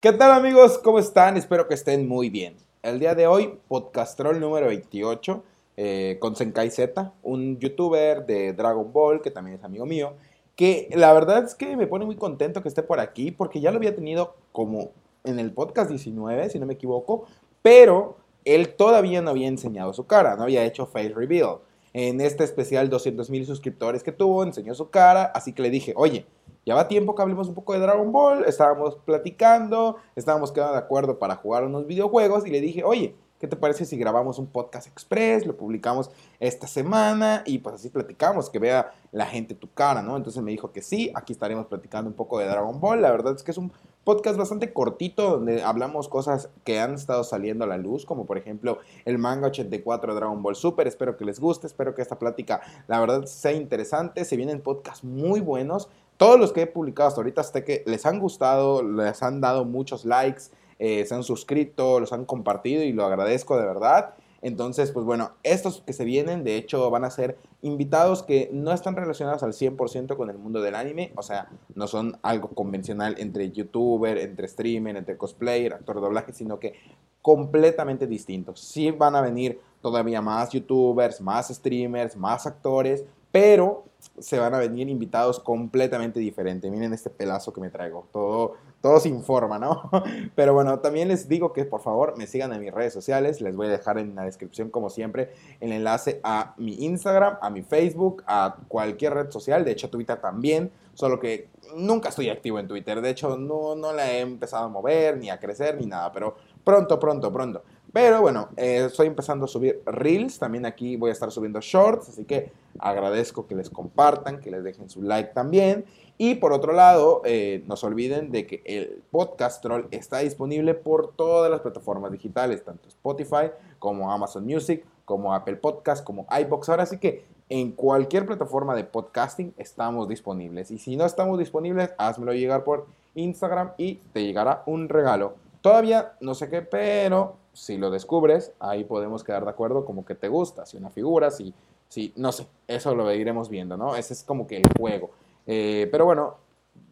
¿Qué tal amigos? ¿Cómo están? Espero que estén muy bien. El día de hoy, Podcastrol número 28 eh, con Senkai Z, un youtuber de Dragon Ball que también es amigo mío, que la verdad es que me pone muy contento que esté por aquí porque ya lo había tenido como en el podcast 19, si no me equivoco, pero él todavía no había enseñado su cara, no había hecho face reveal. En este especial 200 mil suscriptores que tuvo, enseñó su cara, así que le dije, oye, ya va tiempo que hablemos un poco de Dragon Ball, estábamos platicando, estábamos quedando de acuerdo para jugar unos videojuegos y le dije, oye, ¿qué te parece si grabamos un podcast express, lo publicamos esta semana y pues así platicamos, que vea la gente tu cara, ¿no? Entonces me dijo que sí, aquí estaremos platicando un poco de Dragon Ball, la verdad es que es un podcast bastante cortito donde hablamos cosas que han estado saliendo a la luz, como por ejemplo el manga 84 de Dragon Ball Super. Espero que les guste, espero que esta plática la verdad sea interesante. Se vienen podcasts muy buenos todos los que he publicado hasta ahorita, hasta que les han gustado, les han dado muchos likes, eh, se han suscrito, los han compartido y lo agradezco de verdad. Entonces, pues bueno, estos que se vienen, de hecho, van a ser invitados que no están relacionados al 100% con el mundo del anime, o sea, no son algo convencional entre youtuber, entre streamer, entre cosplayer, actor de doblaje, sino que completamente distintos. Sí van a venir todavía más youtubers, más streamers, más actores, pero se van a venir invitados completamente diferentes. Miren este pelazo que me traigo, todo, todo se informa, ¿no? Pero bueno, también les digo que por favor me sigan en mis redes sociales, les voy a dejar en la descripción como siempre el enlace a mi Instagram, a mi Facebook, a cualquier red social, de hecho Twitter también, solo que nunca estoy activo en Twitter, de hecho no, no la he empezado a mover, ni a crecer, ni nada, pero pronto, pronto, pronto. Pero bueno, eh, estoy empezando a subir reels, también aquí voy a estar subiendo shorts, así que agradezco que les compartan, que les dejen su like también. Y por otro lado, eh, no se olviden de que el podcast troll está disponible por todas las plataformas digitales, tanto Spotify como Amazon Music, como Apple Podcast, como iBox. Ahora sí que en cualquier plataforma de podcasting estamos disponibles. Y si no estamos disponibles, házmelo llegar por Instagram y te llegará un regalo. Todavía no sé qué, pero si lo descubres, ahí podemos quedar de acuerdo como que te gusta, si una figura, si, si no sé, eso lo iremos viendo, ¿no? Ese es como que el juego. Eh, pero bueno,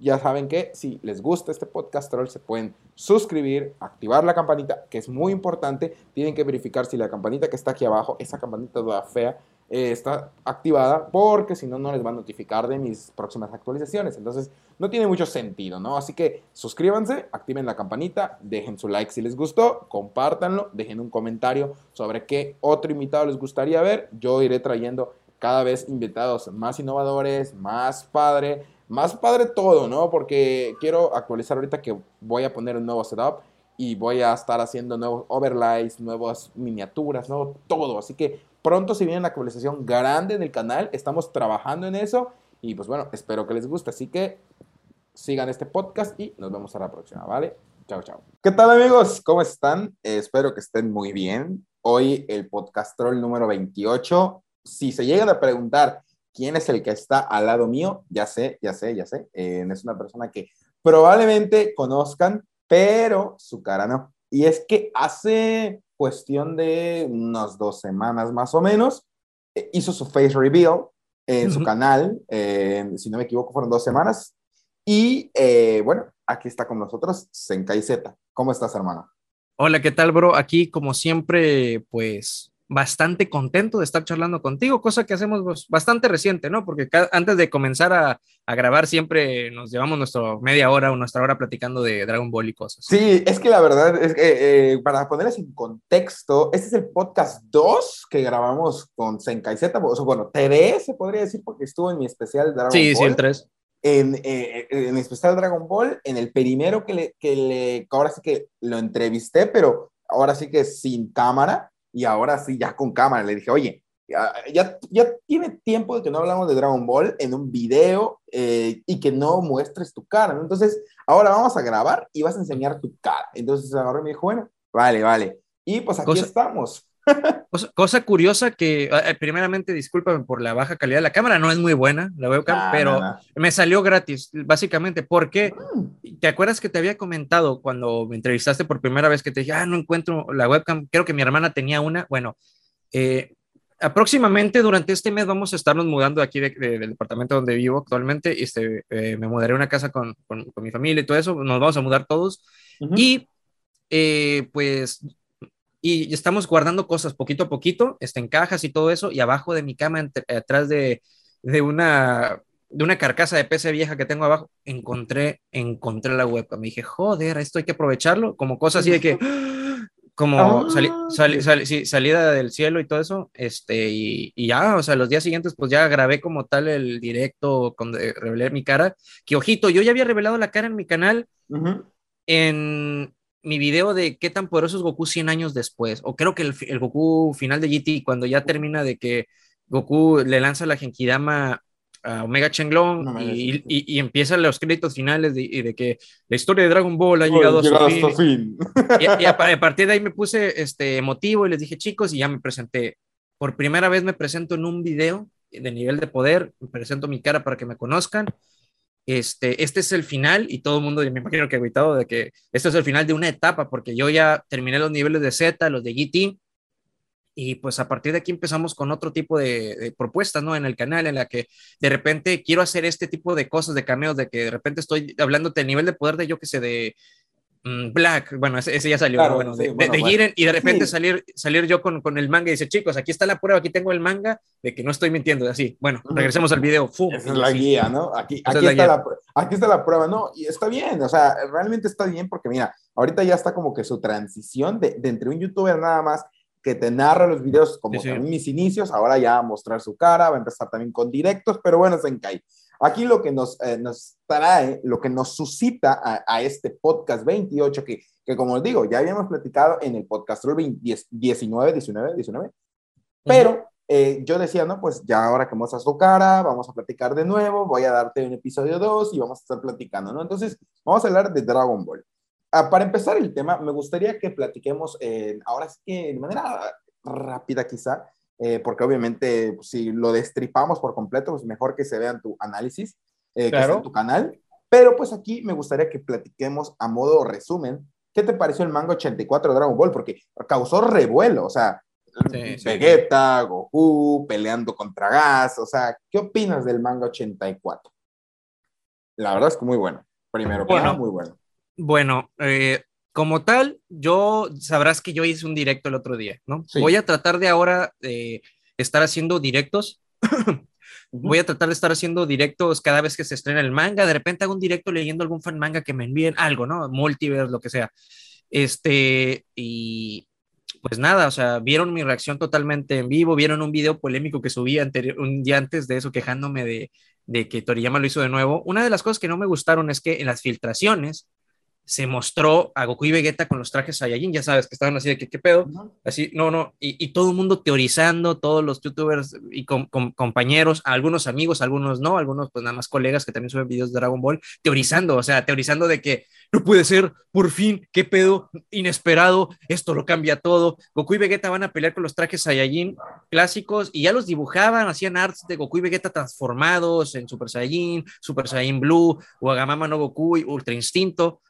ya saben que si les gusta este podcast troll, se pueden suscribir, activar la campanita, que es muy importante. Tienen que verificar si la campanita que está aquí abajo, esa campanita toda fea, eh, está activada porque si no, no les va a notificar de mis próximas actualizaciones. Entonces, no tiene mucho sentido, ¿no? Así que suscríbanse, activen la campanita, dejen su like si les gustó, compártanlo, dejen un comentario sobre qué otro invitado les gustaría ver. Yo iré trayendo cada vez invitados más innovadores, más padre, más padre todo, ¿no? Porque quiero actualizar ahorita que voy a poner un nuevo setup y voy a estar haciendo nuevos overlays, nuevas miniaturas, ¿no? Todo. Así que Pronto se viene una actualización grande en el canal, estamos trabajando en eso y pues bueno, espero que les guste. Así que sigan este podcast y nos vemos a la próxima, ¿vale? Chao, chao. ¿Qué tal amigos? ¿Cómo están? Eh, espero que estén muy bien. Hoy el podcast troll número 28. Si se llegan a preguntar quién es el que está al lado mío, ya sé, ya sé, ya sé. Eh, es una persona que probablemente conozcan, pero su cara no. Y es que hace cuestión de unas dos semanas más o menos, eh, hizo su face reveal en su canal, eh, si no me equivoco fueron dos semanas, y eh, bueno, aquí está con nosotros Senkai Z. ¿Cómo estás, hermano? Hola, ¿qué tal, bro? Aquí, como siempre, pues bastante contento de estar charlando contigo, cosa que hacemos pues, bastante reciente, ¿no? Porque antes de comenzar a, grabar siempre nos llevamos nuestra media hora o nuestra hora platicando de Dragon Ball y cosas. Sí, es que la verdad es que eh, para ponerles en contexto, este es el podcast 2 que grabamos con Senkai Z, o sea, bueno, 3 se podría decir porque estuvo en mi especial Dragon sí, Ball. Sí, sí, el 3. En, eh, en mi especial Dragon Ball, en el primero que le, que le, ahora sí que lo entrevisté, pero ahora sí que sin cámara, y ahora sí, ya con cámara, le dije, oye, ya, ya, tiene tiempo de que no hablamos de Dragon Ball en un video eh, y que no muestres tu cara, Entonces, ahora vamos a grabar y vas a enseñar tu cara. Entonces y me dijo, bueno, vale, vale. Y pues aquí estamos. Cosa, curiosa que, eh, primeramente, discúlpame por la baja calidad de la cámara, no es muy buena la webcam, pero me salió gratis, básicamente, porque mm. te acuerdas que te había comentado cuando me entrevistaste por primera vez que te dije, ah, no encuentro la webcam, creo que mi hermana tenía una, bueno, eh, Próximamente durante este mes vamos a estarnos mudando aquí del departamento donde vivo actualmente. Este, eh, me mudaré a una casa con, con, mi familia y todo eso. Nos vamos a mudar todos. Y eh, pues, y estamos guardando cosas poquito a poquito, está en cajas y todo eso. Y abajo de mi cama, atrás de, de, una, de una carcasa de PC vieja que tengo abajo, encontré, encontré la webcam. Me dije, joder, esto hay que aprovecharlo. Como cosas así de que como ah, salida del cielo y todo eso, este, y, ya, o sea, los días siguientes, pues ya grabé como tal el directo donde revelé mi cara, que ojito, yo ya había revelado la cara en mi canal en mi video de qué tan poderoso es Goku 100 años después, o creo que el, el Goku final de GT, cuando ya termina de que Goku le lanza la Genkidama Omega Chenglong y, y, empiezan los créditos finales de, de, que la historia de Dragon Ball ha llegado, a su fin. Y, a, partir de ahí me puse este, emotivo y les dije, chicos, y ya me presenté. Por primera vez me presento en un video de nivel de poder, me presento mi cara para que me conozcan. Este, este es el final y todo el mundo, me imagino que agüitado de que este es el final de una etapa, porque yo ya terminé los niveles de Z, los de GT, y pues a partir de aquí empezamos con otro tipo de, propuestas, ¿no? En el canal, en la que de repente quiero hacer este tipo de cosas, de cameos, de que de repente estoy hablando del nivel de poder de yo que sé, de Black, bueno, ese, ya salió, bueno, de, de, y de repente salir, salir yo con, con, el manga y dice, chicos, aquí está la prueba, aquí tengo el manga, de que no estoy mintiendo, así, bueno, regresemos al video. ¡Fum! Esa es la guía, ¿no? Aquí, aquí, está la, aquí está la prueba, ¿no? Y está bien, o sea, realmente está bien porque mira, ahorita ya está como que su transición de, de entre un youtuber nada más que te narra los videos como en mis inicios, ahora ya va a mostrar su cara, va a empezar también con directos, pero bueno, Senkai. Aquí lo que nos, eh, nos trae, lo que nos suscita a, este podcast 28, que, que como os digo, ya habíamos platicado en el podcast 19, 19, 19, pero eh, yo decía, no, pues ya ahora que muestras tu cara, vamos a platicar de nuevo, voy a darte un episodio 2 y vamos a estar platicando, ¿no? Entonces, vamos a hablar de Dragon Ball. Ah, para empezar el tema, me gustaría que platiquemos, eh, ahora sí que de manera rápida quizá, eh, porque obviamente pues, si lo destripamos por completo, pues mejor que se vean tu análisis, eh, que en tu canal. Pero pues aquí me gustaría que platiquemos a modo resumen, ¿qué te pareció el manga 84 de Dragon Ball? Porque causó revuelo, o sea, Vegeta, Goku, peleando contra Gas, o sea, ¿qué opinas del manga 84? La verdad es que muy bueno. Primero, bueno, muy bueno. Bueno, eh, como tal, yo sabrás que yo hice un directo el otro día, ¿no? Voy a tratar de ahora eh, estar haciendo directos. Voy a tratar de estar haciendo directos cada vez que se estrena el manga. De repente hago un directo leyendo algún fan manga que me envíen algo, ¿no? Multiverse, lo que sea. Este, y pues nada, o sea, vieron mi reacción totalmente en vivo, vieron un video polémico que subí anterior, un día antes de eso, quejándome de, de que Toriyama lo hizo de nuevo. Una de las cosas que no me gustaron es que en las filtraciones se mostró a Goku y Vegeta con los trajes Saiyajin, ya sabes, que estaban así de que, ¿qué pedo? Así, no, no, y, todo el mundo teorizando, todos los youtubers y compañeros, algunos amigos, algunos no, algunos pues nada más colegas que también suben videos de Dragon Ball, teorizando, o sea, teorizando de que no puede ser, por fin, ¿qué pedo? Inesperado, esto lo cambia todo. Goku y Vegeta van a pelear con los trajes Saiyajin clásicos y ya los dibujaban, hacían arts de Goku y Vegeta transformados en Super Saiyajin, Super Saiyajin Blue, Wagamama no Goku y Ultra Instinto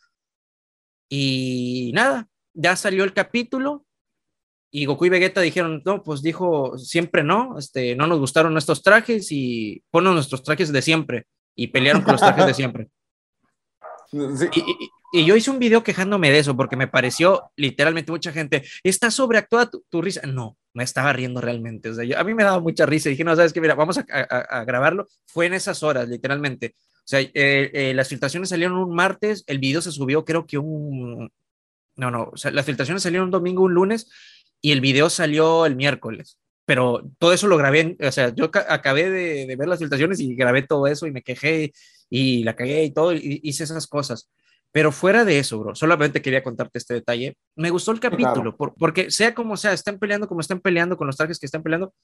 y nada, ya salió el capítulo y Goku y Vegeta dijeron, no, pues dijo, siempre no, este, no nos gustaron estos trajes y ponen nuestros trajes de siempre y pelearon con los trajes de siempre. Y, yo hice un video quejándome de eso porque me pareció literalmente mucha gente, está sobreactuada tu, risa. No, me estaba riendo realmente. O sea, a mí me daba mucha risa. Y dije, no, sabes que, mira, vamos a, grabarlo. Fue en esas horas, literalmente. O sea, eh, eh, las filtraciones salieron un martes, el video se subió creo que un... No, no, o sea, las filtraciones salieron un domingo, un lunes, y el video salió el miércoles. Pero todo eso lo grabé, o sea, yo acabé de, ver las filtraciones y grabé todo eso y me quejé y la cagué y todo, y hice esas cosas. Pero fuera de eso, bro, solamente quería contarte este detalle. Me gustó el capítulo, porque sea como sea, están peleando como están peleando con los trajes que están peleando.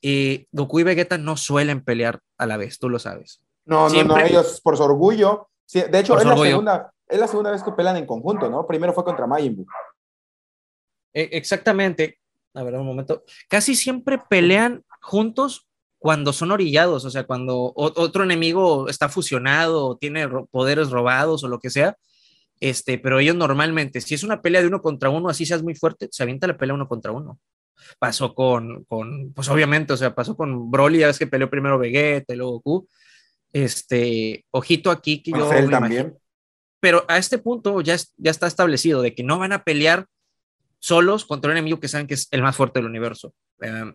Eh, Goku y Vegeta no suelen pelear a la vez, tú lo sabes. No, no, no, ellos por su orgullo. de hecho, es la, segunda, es la segunda vez que pelean en conjunto, ¿no? Primero fue contra Majin Buu. E, exactamente. A ver, un momento. Casi siempre pelean juntos cuando son orillados, o sea, cuando otro enemigo está fusionado o tiene poderes robados o lo que sea. Este, pero ellos normalmente, si es una pelea de uno contra uno, así seas muy fuerte, se avienta la pelea uno contra uno. pasó con, con, pues obviamente, o sea, pasó con Broly, ya ves que peleó primero Vegeta y luego Goku. Este, ojito aquí que yo. también. pero a este punto ya, ya está establecido de que no van a pelear solos contra un enemigo que saben que es el más fuerte del universo. Em,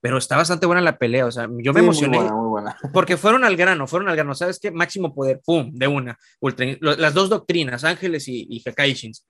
pero está bastante buena la pelea, o sea, yo me emocioné muy buena, porque fueron al grano, fueron al grano, ¿sabes qué? Máximo poder, pum, de una, las dos doctrinas, ángeles y, y Hekaishins.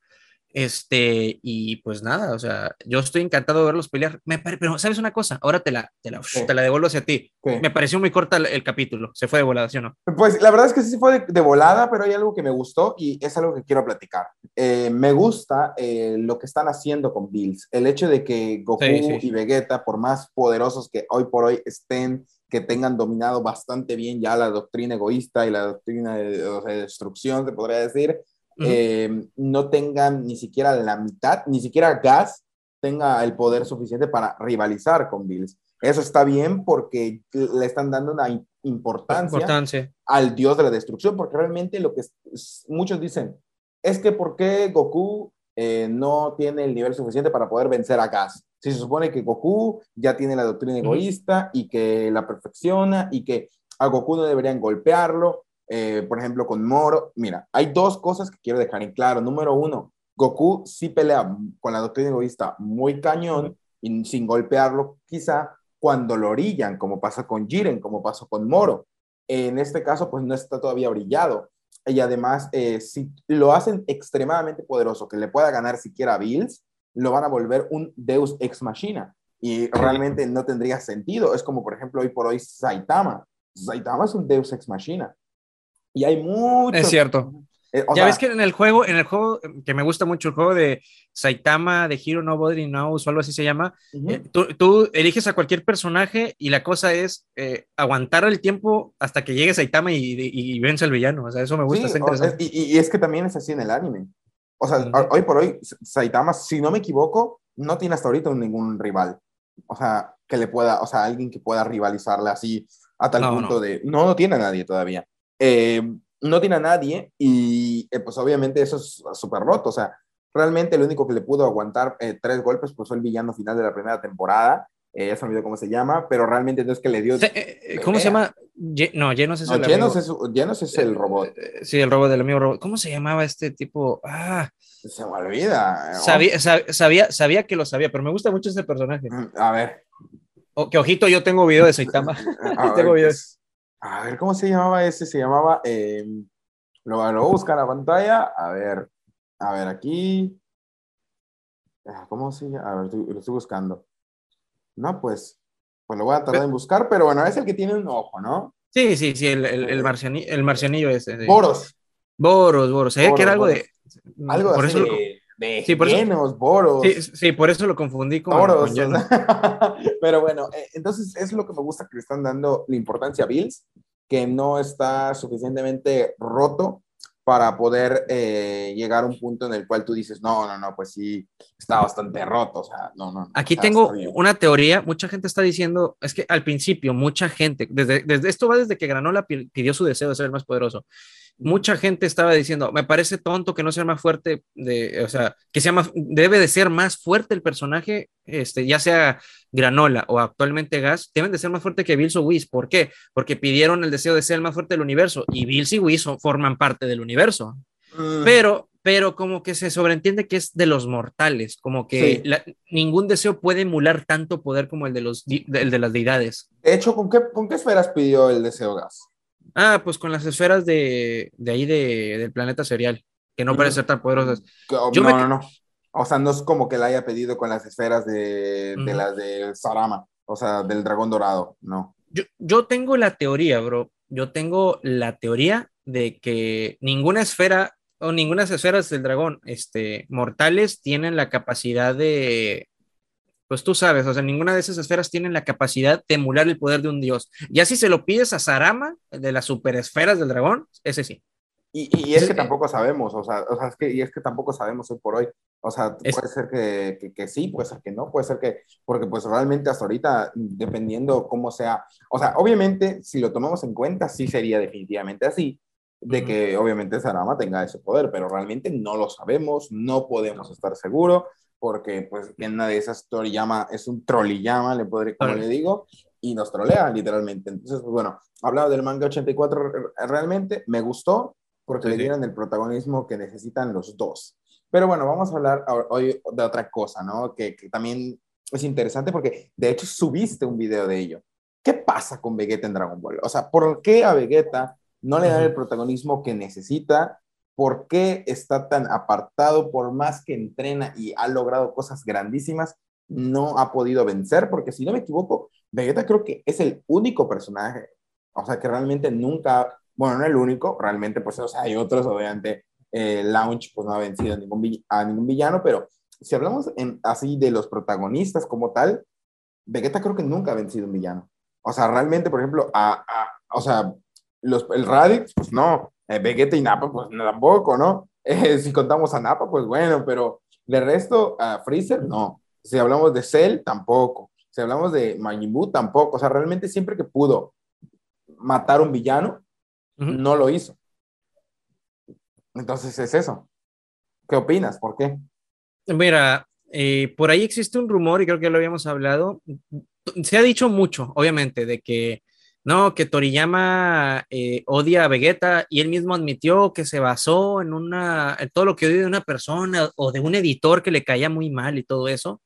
Este, y pues nada, o sea, yo estoy encantado de verlos pelear. Me pero, ¿sabes una cosa? Ahora te la, te la, te la devuelvo hacia ti. Me pareció muy corta el, capítulo. Se fue de volada, ¿sí o no? Pues la verdad es que sí fue de, volada, pero hay algo que me gustó y es algo que quiero platicar. Eh, me gusta eh, lo que están haciendo con Bills. El hecho de que Goku y Vegeta, por más poderosos que hoy por hoy estén, que tengan dominado bastante bien ya la doctrina egoísta y la doctrina de, de destrucción, se podría decir, eh, no tengan ni siquiera la mitad, ni siquiera Gas tenga el poder suficiente para rivalizar con Bills. Eso está bien porque le están dando una importancia, al dios de la destrucción, porque realmente lo que muchos dicen es que ¿por qué Goku eh, no tiene el nivel suficiente para poder vencer a Gas? Si se supone que Goku ya tiene la doctrina egoísta y que la perfecciona y que a Goku no deberían golpearlo eh, por ejemplo, con Moro. Mira, hay dos cosas que quiero dejar en claro. Número uno, Goku sí pelea con la doctrina egoísta muy cañón y sin golpearlo, quizá cuando lo orillan, como pasa con Jiren, como pasó con Moro. En este caso, pues no está todavía brillado. Y además, eh, si lo hacen extremadamente poderoso, que le pueda ganar siquiera a Bills, lo van a volver un Deus ex machina. Y realmente no tendría sentido. Es como, por ejemplo, hoy por hoy Saitama. Saitama es un Deus ex machina. Y hay mucho. Es cierto. Eh, ya ves que en el juego, en el juego que me gusta mucho, el juego de Saitama, de Hero Nobody Knows o algo así se llama, eh, tú, eliges a cualquier personaje y la cosa es eh, aguantar el tiempo hasta que llegue Saitama y, y, vence al villano. O sea, eso me gusta, y, es que también es así en el anime. O sea, hoy por hoy, Saitama, si no me equivoco, no tiene hasta ahorita ningún rival. O sea, que le pueda, o sea, alguien que pueda rivalizarle así a tal punto de. No, no tiene a nadie todavía. Eh, no tiene a nadie y eh, pues obviamente eso es súper roto, o sea, realmente el único que le pudo aguantar eh, tres golpes pues fue el villano final de la primera temporada, ya se me olvidó cómo se llama, pero realmente no es que le dio... ¿Cómo se llama? no, Genos es el Genos es, el robot. Sí, el robot del amigo robot. ¿Cómo se llamaba este tipo? Ah, se me olvida. Sabía, sabía, sabía que lo sabía, pero me gusta mucho este personaje. Mm, a ver. que ojito, yo tengo video de Saitama. tengo videos. A ver, ¿cómo se llamaba ese? Se llamaba. Eh, lo, lo busca en la pantalla. A ver, a ver, aquí. Ah, ¿Cómo se llama? A ver, lo estoy buscando. No, pues, pues lo voy a tardar en buscar, pero bueno, es el que tiene un ojo, ¿no? Sí, sí, sí, el, el, el, marcianillo, el marcianillo ese. Boros. Boros, Boros. Se que era algo de. Algo por eso de, de sí, por eso, Boros. Sí, sí, por eso lo confundí con. Boros. pero bueno, eh, entonces es lo que me gusta que le están dando la importancia a Bills que no está suficientemente roto para poder eh, llegar a un punto en el cual tú dices, no, no, no, pues sí, está bastante roto, o sea, no, no. Aquí tengo una teoría, mucha gente está diciendo, es que al principio, mucha gente, desde, desde esto va desde que Granola pidió su deseo de ser el más poderoso, mucha gente estaba diciendo, me parece tonto que no sea más fuerte, de, o sea, que sea más, debe de ser más fuerte el personaje, este, ya sea Granola o actualmente Gas, deben de ser más fuerte que Bills o Whis. ¿Por qué? Porque pidieron el deseo de ser el más fuerte del universo y Bills y Whis forman parte del universo. Mm. Pero, pero como que se sobreentiende que es de los mortales, como que ningún deseo puede emular tanto poder como el de, los, el de las deidades. De hecho, ¿con qué, ¿con qué esferas pidió el deseo Gas? Ah, pues con las esferas de, de ahí de, del planeta serial, que no parecen ser tan poderosas. no, no, no. O sea, no es como que la haya pedido con las esferas de, de las de Sarama, o sea, del dragón dorado, no. Yo, yo tengo la teoría, bro. Yo tengo la teoría de que ninguna esfera o ninguna esferas del dragón este, mortales tienen la capacidad de, pues tú sabes, o sea, ninguna de esas esferas tienen la capacidad de emular el poder de un dios. Ya si se lo pides a Sarama, de las superesferas del dragón, ese sí. Y, y es que tampoco sabemos, o sea, o sea es que, y es que tampoco sabemos hoy por hoy. O sea, puede ser que, que, que, sí, puede ser que no, puede ser que, porque pues realmente hasta ahorita, dependiendo cómo sea, o sea, obviamente, si lo tomamos en cuenta, sí sería definitivamente así, de que obviamente Sarama tenga ese poder, pero realmente no lo sabemos, no podemos estar seguros porque pues en una de esas Toriyama es un trolliyama, le podré, como le digo, y nos trolea literalmente. Entonces, pues, bueno, hablado del manga 84 realmente, me gustó porque le dieron el protagonismo que necesitan los dos. Pero bueno, vamos a hablar hoy de otra cosa, ¿no? Que, que también es interesante porque de hecho subiste un video de ello. ¿Qué pasa con Vegeta en Dragon Ball? O sea, ¿por qué a Vegeta no le dan el protagonismo que necesita? ¿Por qué está tan apartado? Por más que entrena y ha logrado cosas grandísimas, no ha podido vencer, porque si no me equivoco, Vegeta creo que es el único personaje, o sea, que realmente nunca, bueno, no el único, realmente, pues, o sea, hay otros, obviamente, eh, Launch, pues, no ha vencido a ningún, a villano, pero si hablamos en, así de los protagonistas como tal, Vegeta creo que nunca ha vencido un villano. O sea, realmente, por ejemplo, a, o sea, los, el Raditz, pues no, eh, Vegeta y Nappa, pues tampoco, ¿no? Eh, si contamos a Nappa, pues bueno, pero de resto, a Freezer, no. Si hablamos de Cell, tampoco. Si hablamos de Majin Buu, tampoco. O sea, realmente siempre que pudo matar un villano, no lo hizo. Entonces es eso. ¿Qué opinas? ¿Por qué? Mira, eh, por ahí existe un rumor y creo que lo habíamos hablado se ha dicho mucho, obviamente, de que no, que Toriyama eh, odia a Vegeta y él mismo admitió que se basó en una, en todo lo que odia de una persona o de un editor que le caía muy mal y todo eso.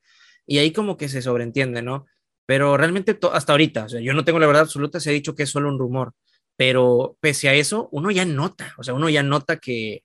Y ahí como que se sobreentiende, ¿no? Pero realmente hasta ahorita, o sea, yo no tengo la verdad absoluta, se ha dicho que es solo un rumor, pero pese a eso, uno ya nota, o sea, uno ya nota que,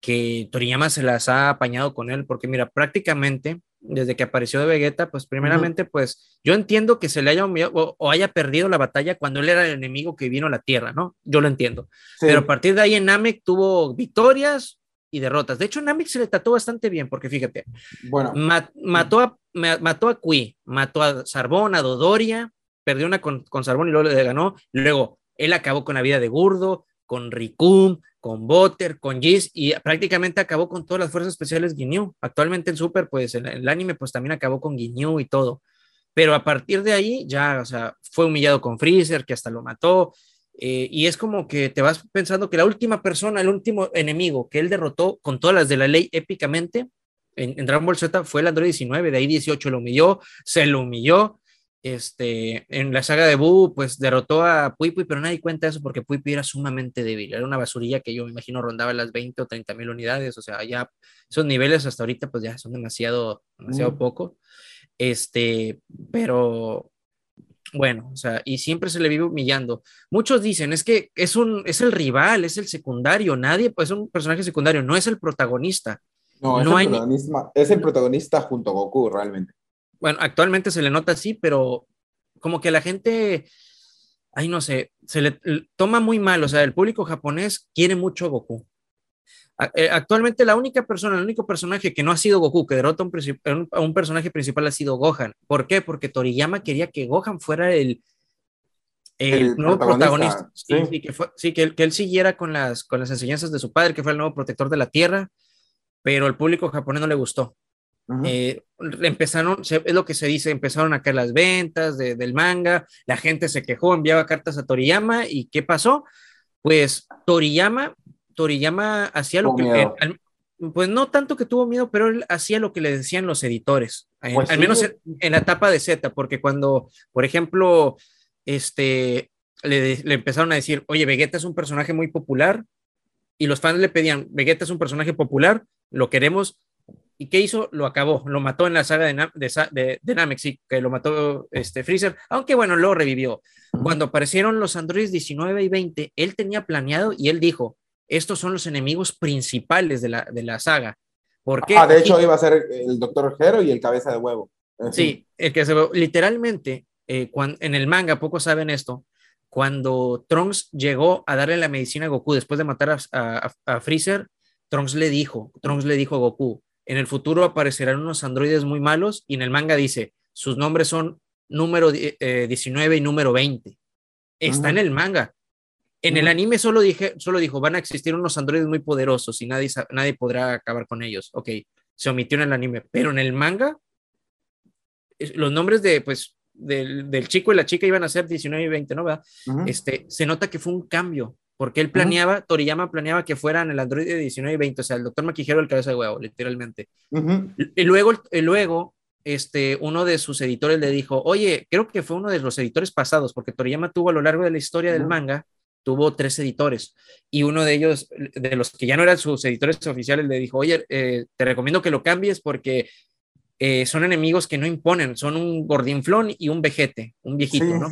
que Toriyama se las ha apañado con él, porque mira, prácticamente desde que apareció de Vegeta, pues primeramente, pues yo entiendo que se le haya o, haya perdido la batalla cuando él era el enemigo que vino a la Tierra, ¿no? Yo lo entiendo. Pero a partir de ahí en Namek tuvo victorias y derrotas. De hecho, Namek se le trató bastante bien, porque fíjate, bueno. mató, a, mató a Kui, mató a Sarbón, a Dodoria, perdió una con, con Sarbón y luego le ganó. Luego, él acabó con la vida de Gurdo, con Rikum, con Butter, con Giz y prácticamente acabó con todas las fuerzas especiales Ginyu. Actualmente en Super, pues en el anime, pues también acabó con Ginyu y todo. Pero a partir de ahí ya, o sea, fue humillado con Freezer, que hasta lo mató. Eh, y es como que te vas pensando que la última persona, el último enemigo que él derrotó con todas las de la ley épicamente en, en Dragon Ball Z fue el Android 19, de ahí 18 lo humilló, se lo humilló, este, en la saga de Buu, pues derrotó a Pui Pui, pero nadie cuenta eso porque Pui Pui era sumamente débil. Era una basurilla que yo me imagino rondaba las 20 o 30 mil unidades. O sea, ya esos niveles hasta ahorita, pues ya son demasiado, demasiado poco. Este, pero bueno, o sea, y siempre se le vive humillando. Muchos dicen, es que es un, es el rival, es el secundario, nadie, pues es un personaje secundario, no es el protagonista. No, es, el, es el protagonista junto a Goku, realmente bueno, actualmente se le nota así, pero como que la gente, ay, no sé, se le toma muy mal, o sea, el público japonés quiere mucho a Goku. Eh, actualmente la única persona, el único personaje que no ha sido Goku, que derrota a un, personaje principal ha sido Gohan. ¿Por qué? Porque Toriyama quería que Gohan fuera el, el, nuevo protagonista. Sí, que, sí que, él, que, él, siguiera con las, con las enseñanzas de su padre, que fue el nuevo protector de la Tierra, pero el público japonés no le gustó. Eh, empezaron, es lo que se dice, empezaron a caer las ventas del manga, la gente se quejó, enviaba cartas a Toriyama y ¿qué pasó? Pues Toriyama, Toriyama hacía lo que, pues no tanto que tuvo miedo, pero él hacía lo que le decían los editores, pues al menos en, la etapa de Z, porque cuando, por ejemplo, este, le, le empezaron a decir, oye, Vegeta es un personaje muy popular, y los fans le pedían, Vegeta es un personaje popular, lo queremos, ¿Y qué hizo? Lo acabó, lo mató en la saga de, de, Namek, sí, que lo mató este Freezer, aunque bueno, lo revivió. Cuando aparecieron los androides 19 y 20, él tenía planeado y él dijo, estos son los enemigos principales de la, de la saga. ¿Por qué? Ah, de hecho iba a ser el Doctor Hero y el Cabeza de Huevo. Sí, el que se literalmente, eh, cuando, en el manga, pocos saben esto, cuando Trunks llegó a darle la medicina a Goku después de matar a, a, a Freezer, Trunks le dijo, Trunks le dijo a Goku, en el futuro aparecerán unos androides muy malos y en el manga dice, sus nombres son número 19 eh, y número 20. Está en el manga. En el anime solo, dije, solo dijo, van a existir unos androides muy poderosos y nadie, nadie podrá acabar con ellos. Ok, se omitió en el anime, pero en el manga, los nombres de, pues, del, chico y la chica iban a ser 19 y 20, ¿no? Este, se nota que fue un cambio porque él planeaba, Toriyama planeaba que fueran el Android de 19 y 20, o sea, el doctor Maquijero el cabeza de huevo, literalmente. Y luego, y luego este, uno de sus editores le dijo, oye, creo que fue uno de los editores pasados, porque Toriyama tuvo a lo largo de la historia del manga, tuvo tres editores, y uno de ellos, de los que ya no eran sus editores oficiales, le dijo, oye, eh, te recomiendo que lo cambies porque eh, son enemigos que no imponen, son un gordinflón y un vejete, un viejito, ¿no?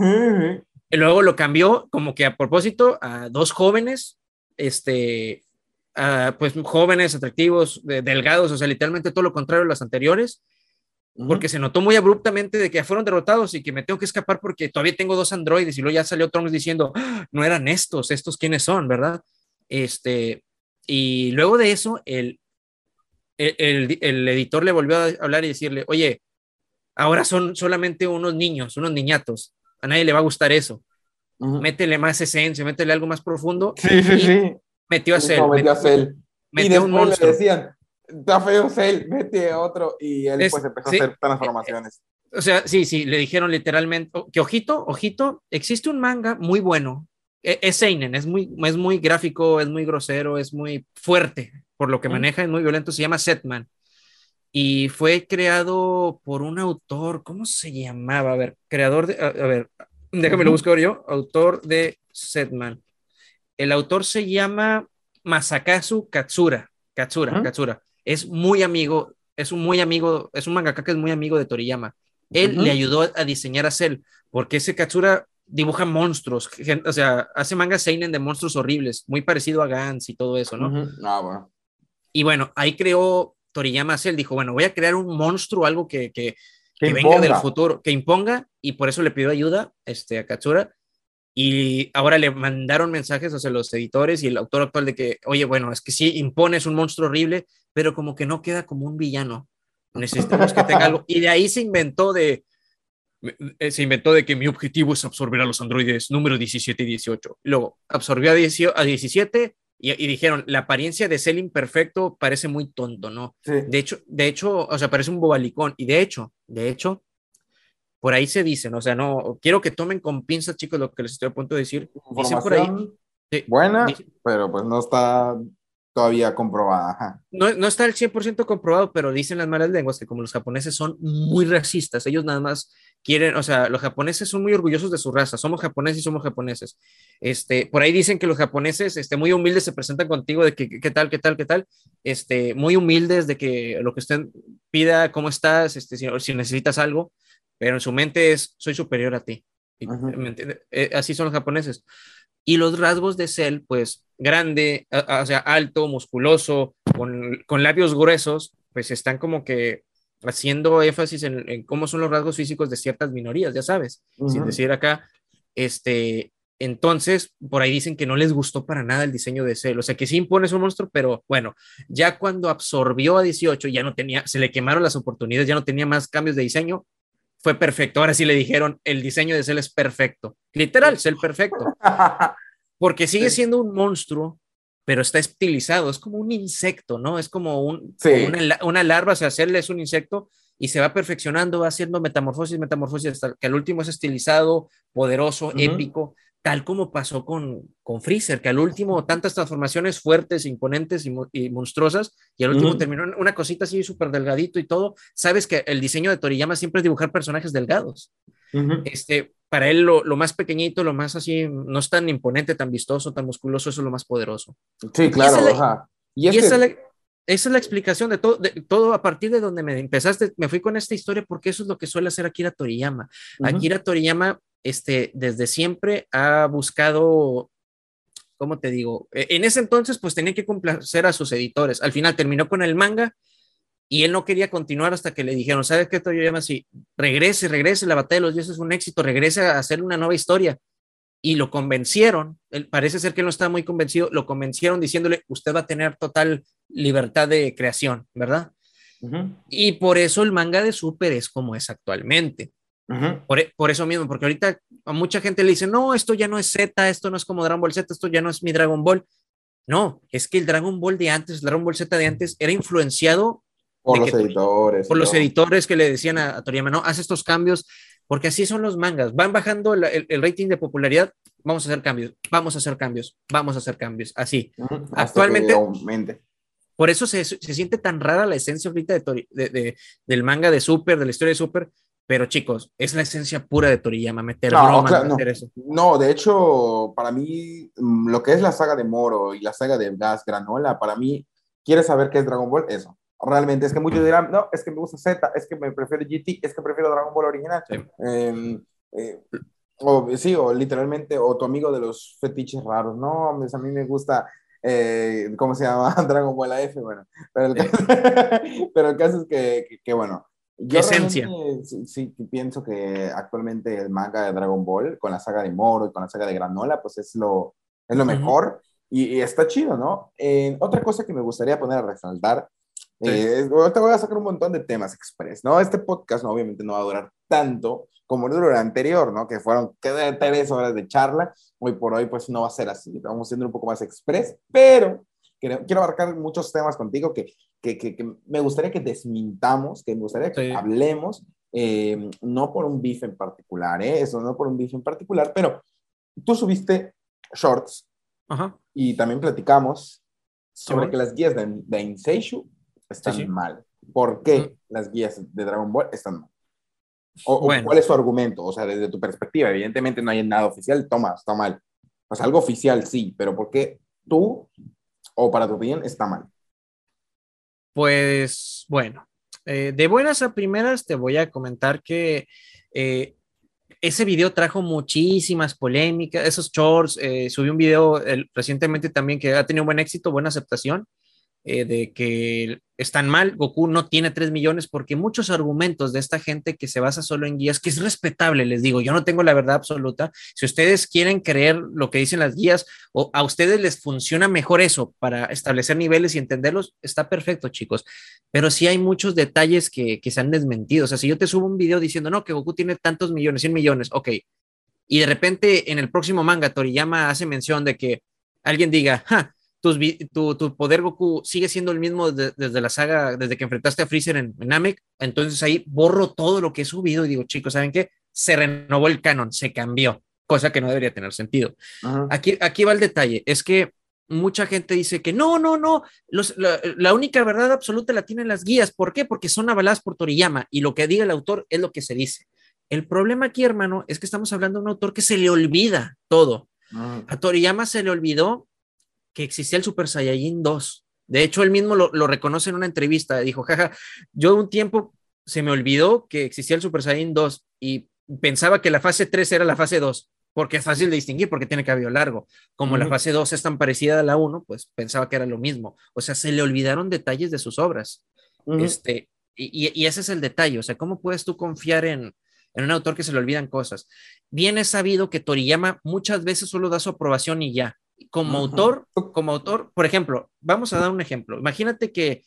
Y luego lo cambió como que a propósito a dos jóvenes, este, pues jóvenes, atractivos, delgados, o sea, literalmente todo lo contrario a los anteriores, porque se notó muy abruptamente de que fueron derrotados y que me tengo que escapar porque todavía tengo dos androides y luego ya salió Trunks diciendo, ah, no eran estos, estos quiénes son, ¿verdad? Este, y luego de eso, el, el, el, editor le volvió a hablar y decirle, oye, ahora son solamente unos niños, unos niñatos, a nadie le va a gustar eso. Métele más esencia, métele algo más profundo. Sí, sí, sí. Metió a Cell. Metió, a Cell. y después le decían, está feo Cell, mete otro. Y él pues empezó a hacer transformaciones. O sea, sí, sí, le dijeron literalmente que ojito, ojito, existe un manga muy bueno. E, es Seinen, es muy, es muy gráfico, es muy grosero, es muy fuerte por lo que maneja, es muy violento, se llama Setman. Y fue creado por un autor, ¿cómo se llamaba? A ver, creador de, a, ver, déjame lo busco yo, autor de Setman. El autor se llama Masakazu Katsura, Katsura, Katsura es muy amigo, es un muy amigo, es un mangaka que es muy amigo de Toriyama. Él le ayudó a diseñar a Cell, porque ese Katsura dibuja monstruos, o sea, hace mangas seinen de monstruos horribles, muy parecido a Gans y todo eso, ¿no? Ah, bueno. Y bueno, ahí creó Toriyama Cell, dijo, bueno, voy a crear un monstruo, algo que, que, que, venga del futuro, que imponga, y por eso le pidió ayuda este, a Katsura. Y ahora le mandaron mensajes a los editores y el autor actual de que, oye, bueno, es que sí, impones un monstruo horrible, pero como que no queda como un villano. Necesitamos que tenga algo. Y de ahí se inventó de, eh, se inventó de que mi objetivo es absorber a los androides número 17 y 18. Luego absorbió a, 17 y, dijeron, la apariencia de Cell imperfecto parece muy tonto, ¿no? De hecho, de hecho, o sea, parece un bobalicón. Y de hecho, de hecho, por ahí se dicen, o sea, no, quiero que tomen con pinzas, chicos, lo que les estoy a punto de decir. Dicen por ahí. buena, pero pues no está todavía comprobada. No, no está al 100% comprobado, pero dicen las malas lenguas que como los japoneses son muy racistas, ellos nada más quieren, o sea, los japoneses son muy orgullosos de su raza, somos japoneses y somos japoneses. Este, por ahí dicen que los japoneses, este, muy humildes se presentan contigo de que qué tal, qué tal, qué tal, este, muy humildes de que lo que usted pida, cómo estás, este, si, si necesitas algo, pero en su mente es, soy superior a ti. Eh, así son los japoneses. Y los rasgos de Cell, pues grande, o sea, alto, musculoso, con, con, labios gruesos, pues están como que haciendo énfasis en, cómo son los rasgos físicos de ciertas minorías, ya sabes, sin decir acá, este, entonces, por ahí dicen que no les gustó para nada el diseño de Cell, o sea, que sí impone su monstruo, pero bueno, ya cuando absorbió a 18, ya no tenía, se le quemaron las oportunidades, ya no tenía más cambios de diseño, fue perfecto. Ahora sí le dijeron, el diseño de Cell es perfecto. Literal, Cell perfecto. Porque sigue siendo un monstruo, pero está estilizado. Es como un insecto, ¿no? Es como, un, una, larva, o sea, Cell es un insecto y se va perfeccionando, va haciendo metamorfosis, metamorfosis, hasta que al último es estilizado, poderoso, épico tal como pasó con, con Freezer, que al último tantas transformaciones fuertes, imponentes y, monstruosas, y al último terminó una cosita así súper delgadito y todo. Sabes que el diseño de Toriyama siempre es dibujar personajes delgados. este, para él lo, lo, más pequeñito, lo más así, no es tan imponente, tan vistoso, tan musculoso, eso es lo más poderoso. Sí, claro. Y, esa, es la, esa, es la, explicación de todo, de todo a partir de donde me empezaste, me fui con esta historia porque eso es lo que suele hacer Akira Toriyama. Akira Toriyama este, desde siempre ha buscado, ¿cómo te digo? E, en ese entonces, pues tenía que complacer a sus editores. Al final terminó con el manga y él no quería continuar hasta que le dijeron, ¿sabes qué? llama así, regrese, regrese, la batalla de los dioses es un éxito, regrese a hacer una nueva historia. Y lo convencieron, él, parece ser que él no estaba muy convencido, lo convencieron diciéndole, usted va a tener total libertad de creación, ¿verdad? Y por eso el manga de Super es como es actualmente. E, por, eso mismo, porque ahorita a mucha gente le dice, no, esto ya no es Z, esto no es como Dragon Ball Z, esto ya no es mi Dragon Ball. No, es que el Dragon Ball de antes, el Dragon Ball Z de antes, era influenciado por los editores. Por los editores que le decían a, Toriyama, no, haz estos cambios, porque así son los mangas, van bajando el, rating de popularidad, vamos a hacer cambios, vamos a hacer cambios, vamos a hacer cambios, así. Actualmente, por eso se, se, siente tan rara la esencia ahorita de, de, del manga de Super, de la historia de Super, pero chicos, es la esencia pura de Toriyama, meter no, meter eso. No, de hecho, para mí, mm, lo que es la saga de Moro y la saga de Gas Granola, para mí, ¿quieres saber qué es Dragon Ball? Eso. Realmente, es que muchos dirán, no, es que me gusta Z, es que me prefiero GT, es que prefiero Dragon Ball original. Sí. Em, eh, o sí, o literalmente, o tu amigo de los fetiches raros, no, a mí me gusta eh, ¿cómo se llama? Dragon Ball AF, bueno. Pero el, caso, pero el caso es que, que, bueno. Yo esencia? Sí, sí, pienso que actualmente el manga de Dragon Ball, con la saga de Moro y con la saga de Granola, pues es lo, es lo mejor y, está chido, ¿no? Eh, otra cosa que me gustaría poner a resaltar eh, te voy a sacar un montón de temas express, ¿no? Este podcast no, obviamente no va a durar tanto como duró el anterior, ¿no? Que fueron tres horas de charla. Hoy por hoy, pues no va a ser así. Vamos siendo un poco más express, pero quiero, quiero abarcar muchos temas contigo que, que, que, me gustaría que desmintamos, que me gustaría que hablemos, eh, no por un beef en particular, ¿eh? Eso, no por un beef en particular, pero tú subiste shorts y también platicamos sobre que las guías de, de Inseishu están mal. ¿Por qué las guías de Dragon Ball están mal? O, ¿Cuál es su argumento? O sea, desde tu perspectiva, evidentemente no hay nada oficial, toma, está mal. O sea, algo oficial sí, pero ¿por qué tú, o para tu opinión, está mal? Pues bueno, eh, de buenas a primeras te voy a comentar que eh, ese video trajo muchísimas polémicas, esos shorts, eh, subí un video recientemente también que ha tenido buen éxito, buena aceptación, eh, de que están mal, Goku no tiene 3 millones, porque muchos argumentos de esta gente que se basa solo en guías, que es respetable, les digo, yo no tengo la verdad absoluta. Si ustedes quieren creer lo que dicen las guías o a ustedes les funciona mejor eso para establecer niveles y entenderlos, está perfecto, chicos. Pero sí hay muchos detalles que, que se han desmentido. O sea, si yo te subo un video diciendo, no, que Goku tiene tantos millones, 100 millones, ok. Y de repente en el próximo manga Toriyama hace mención de que alguien diga, ja, tu, poder Goku sigue siendo el mismo desde la saga, desde que enfrentaste a Freezer en, Namek, entonces ahí borro todo lo que he subido y digo, chicos, ¿saben qué? Se renovó el canon, se cambió, cosa que no debería tener sentido. Aquí, aquí va el detalle, es que mucha gente dice que no, no, no, la, única verdad absoluta la tienen las guías. ¿Por qué? Porque son avaladas por Toriyama y lo que diga el autor es lo que se dice. El problema aquí, hermano, es que estamos hablando de un autor que se le olvida todo. A Toriyama se le olvidó que existía el Super Saiyajin 2. De hecho, él mismo lo, reconoce en una entrevista. Dijo, jaja, yo un tiempo se me olvidó que existía el Super Saiyan 2 y pensaba que la fase 3 era la fase 2, porque es fácil de distinguir, porque tiene cabello largo. Como la fase 2 es tan parecida a la 1, pues pensaba que era lo mismo. O sea, se le olvidaron detalles de sus obras. este, y, y, ese es el detalle. O sea, ¿cómo puedes tú confiar en, en un autor que se le olvidan cosas? Bien es sabido que Toriyama muchas veces solo da su aprobación y ya como autor, como autor, por ejemplo, vamos a dar un ejemplo. Imagínate que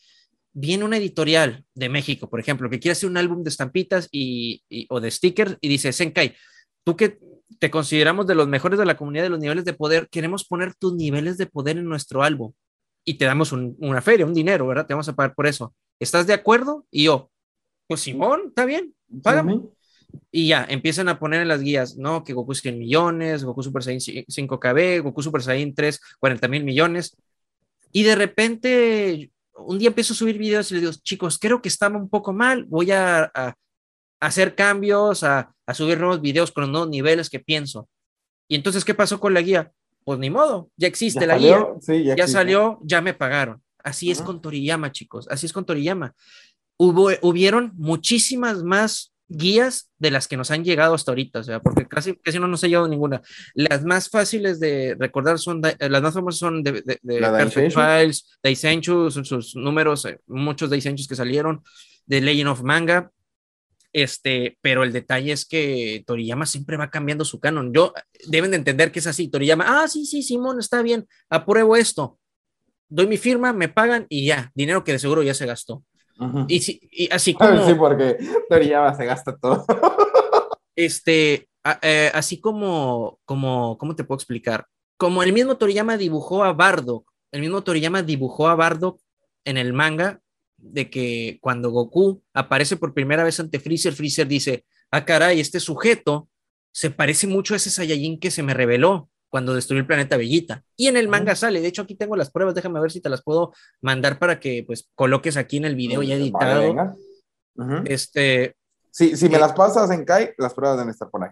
viene una editorial de México, por ejemplo, que quiere hacer un álbum de estampitas y, o de stickers y dice, Senkai, tú que te consideramos de los mejores de la comunidad de los niveles de poder, queremos poner tus niveles de poder en nuestro álbum y te damos una feria, un dinero, ¿verdad? Te vamos a pagar por eso. ¿Estás de acuerdo? Y yo, pues Simón, está bien, págame. Y ya, empiezan a poner en las guías, ¿no? Que Goku 100 millones, Goku Super Saiyan 5KB, Goku Super Saiyan 3, 40 mil millones. Y de repente, un día empiezo a subir videos y le digo, chicos, creo que estaba un poco mal, voy a, hacer cambios, a, subir nuevos videos con los nuevos niveles que pienso. Y entonces, ¿qué pasó con la guía? Pues ni modo, ya existe la guía, ya, salió, ya me pagaron. Así es con Toriyama, chicos, así es con Toriyama. Hubo, hubieron muchísimas más guías de las que nos han llegado hasta ahorita, o sea, porque casi, casi no nos ha llegado ninguna. Las más fáciles de recordar son, las más famosas son de, de, de Perfect Files, de sus números, eh, muchos de que salieron, de Legend of Manga, este, pero el detalle es que Toriyama siempre va cambiando su canon. Yo, deben de entender que es así, Toriyama, ah, sí, sí, Simón, está bien, apruebo esto, doy mi firma, me pagan y ya, dinero que de seguro ya se gastó y, así como... Sí, porque Toriyama se gasta todo. este, eh, así como, como, ¿cómo te puedo explicar? Como el mismo Toriyama dibujó a Bardock, el mismo Toriyama dibujó a Bardock en el manga de que cuando Goku aparece por primera vez ante Freezer, Freezer dice, ah, caray, este sujeto se parece mucho a ese Saiyajin que se me reveló cuando destruyó el planeta Bellita. Y en el manga sale, de hecho aquí tengo las pruebas, déjame ver si te las puedo mandar para que pues coloques aquí en el video ya editado. Este... Sí, si me eh, las pasas en Kai, las pruebas deben estar por ahí.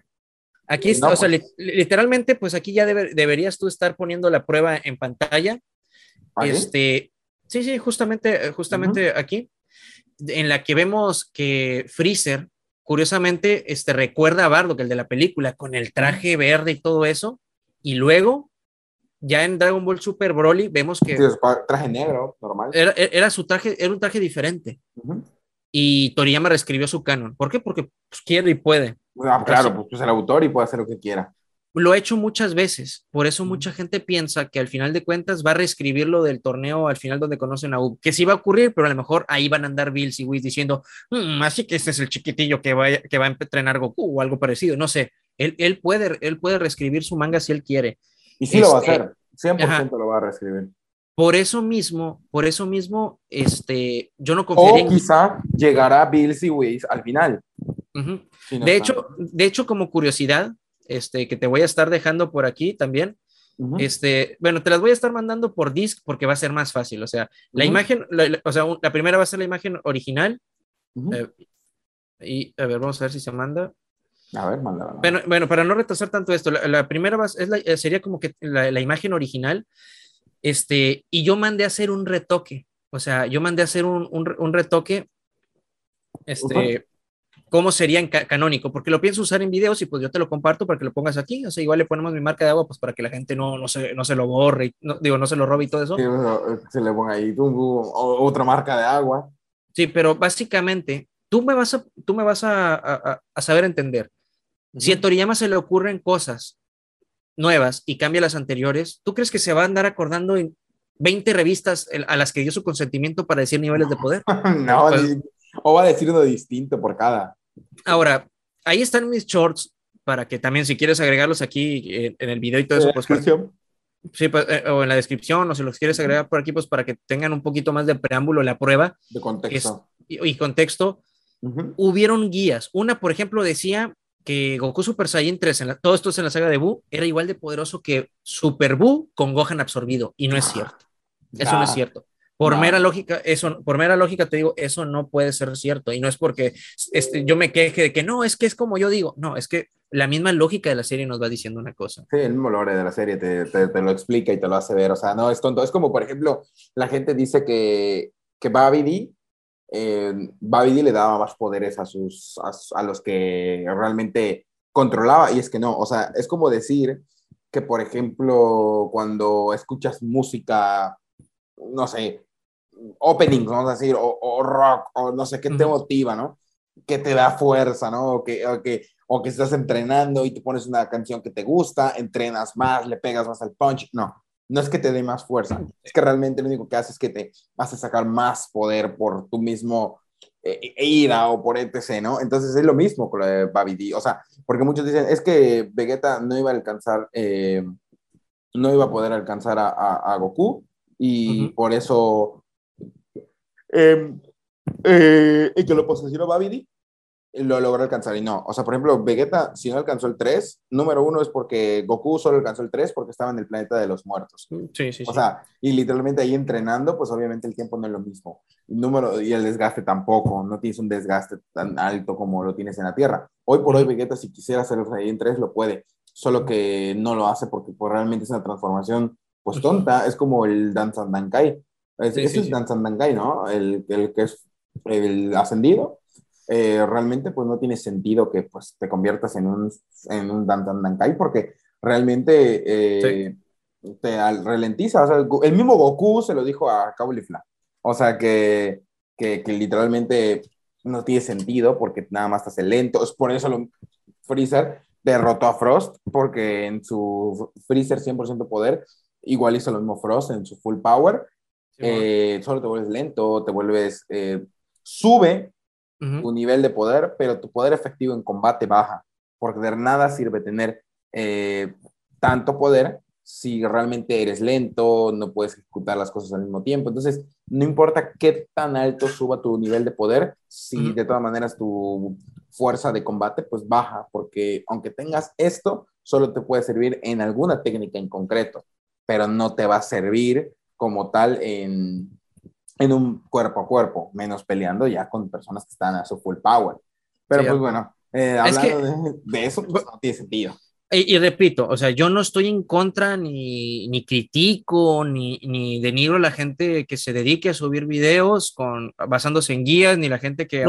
Aquí está, o sea, pues. literalmente, pues aquí ya deberías tú estar poniendo la prueba en pantalla. Este, sí, sí, justamente, justamente aquí, en la que vemos que Freezer, curiosamente, este, recuerda a Bardock, el de la película, con el traje verde y todo eso, y luego, ya en Dragon Ball Super Broly, vemos que... Sí, traje negro, normal. Era, su traje, era un traje diferente. Y Toriyama reescribió su canon. ¿Por qué? Porque pues, quiere y puede. Ah, claro, pues, es el autor y puede hacer lo que quiera. Lo he hecho muchas veces, por eso mucha gente piensa que al final de cuentas va a reescribir lo del torneo al final donde conocen a U, que sí va a ocurrir, pero a lo mejor ahí van a andar Bills y Whis diciendo, mm, así que este es el chiquitillo que va, que va a entrenar Goku o algo parecido, no sé, él, él, puede, él puede reescribir su manga si él quiere. Y sí lo va a este, hacer, 100% lo va a reescribir. Por eso mismo, por eso mismo, este, yo no confiaría o quizá llegará Bills y Whis al final. De, hecho, de hecho, como curiosidad, este, que te voy a estar dejando por aquí también, este, bueno, te las voy a estar mandando por disc porque va a ser más fácil, o sea, la imagen, o sea, la primera va a ser la imagen original, eh, y a ver, vamos a ver si se manda. A ver, manda. Bueno, bueno, para no retrasar tanto esto, la, primera va, es eh, sería como que la, la, imagen original, este, y yo mandé a hacer un retoque, o sea, yo mandé a hacer un, un, un retoque, este, cómo sería en canónico, porque lo pienso usar en videos y pues yo te lo comparto para que lo pongas aquí, o sea, igual le ponemos mi marca de agua pues para que la gente no, no, se, no se lo borre, no, digo, no se lo robe y todo eso. Sí, se le ponga ahí otra marca de agua. Sí, pero básicamente tú me vas a, tú me vas a, a, a saber entender. Si a Toriyama se le ocurren cosas nuevas y cambia las anteriores, ¿tú crees que se va a andar acordando en 20 revistas a las que dio su consentimiento para decir niveles de poder? no, pues, o va a decir uno distinto por cada. Ahora, ahí están mis shorts para que también si quieres agregarlos aquí eh, en el video y todo eso, pues, sí, pues, eh, o en la descripción, o si los quieres agregar por aquí, pues para que tengan un poquito más de preámbulo la prueba. De contexto. y, contexto. Hubieron guías. Una, por ejemplo, decía que Goku Super Saiyan 3, en todo esto es en la saga de Buu, era igual de poderoso que Super Buu con Gohan absorbido, y no es cierto. Eso no es cierto. Por mera lógica, eso, por mera lógica te digo, eso no puede ser cierto. Y no es porque este, yo me queje de que no, es que es como yo digo. No, es que la misma lógica de la serie nos va diciendo una cosa. Sí, el mismo lore de la serie te, te, lo explica y te lo hace ver. O sea, no es tonto. Es como, por ejemplo, la gente dice que, que Babidi, eh, Babidi le daba más poderes a, sus, a, a los que realmente controlaba. Y es que no. O sea, es como decir que, por ejemplo, cuando escuchas música, no sé, openings, vamos a decir, o, rock, o no sé qué te motiva, ¿no? Que te da fuerza, ¿no? O que, o que, o que estás entrenando y te pones una canción que te gusta, entrenas más, le pegas más al punch. No, no es que te dé más fuerza, es que realmente lo único que hace es que te vas a sacar más poder por tu mismo eh, e ira o por etc, ¿no? Entonces es lo mismo con lo de Babidi, o sea, porque muchos dicen, es que Vegeta no iba a alcanzar, eh, no iba a poder alcanzar a, a, Goku y por eso Em, eh, y que lo posesionó Babidi, lo logró alcanzar y no. O sea, por ejemplo, Vegeta, si no alcanzó el 3, número uno es porque Goku solo alcanzó el 3 porque estaba en el planeta de los muertos. Mm, sí, sí. O sea, y literalmente ahí entrenando, pues obviamente el tiempo no es lo mismo. número, y el desgaste tampoco, no tienes un desgaste tan alto como lo tienes en la Tierra. Hoy por hoy, Vegeta, si quisiera hacer el en 3, lo puede, solo que no lo hace porque pues, realmente es una transformación pues tonta, es como el Danzan Dankai es, ese es Danzandangai, ¿no? El, el, que es el ascendido. Eh, realmente pues no tiene sentido que pues te conviertas en un, en un Danzandangai porque realmente eh, te ralentiza. O sea, el mismo Goku se lo dijo a Caulifla. O sea que, que, que, literalmente no tiene sentido porque nada más estás lento. Es por eso lo, Freezer derrotó a Frost porque en su Freezer 100% poder igual hizo lo mismo Frost en su full power eh, solo te vuelves lento, te vuelves, tu nivel de poder, pero tu poder efectivo en combate baja, porque de nada sirve tener eh, tanto poder si realmente eres lento, no puedes ejecutar las cosas al mismo tiempo. Entonces, no importa qué tan alto suba tu nivel de poder, si de todas maneras tu, fuerza de combate pues baja, porque aunque tengas esto, solo te puede servir en alguna técnica en concreto, pero no te va a servir como tal en, en un cuerpo a cuerpo, menos peleando ya con personas que están a su full power. Pero pues bueno, eh, hablando de, eso, pues no tiene sentido. Y, repito, o sea, yo no estoy en contra ni, ni critico ni, ni denigro a la gente que se dedique a subir videos con, basándose en guías, ni la gente que,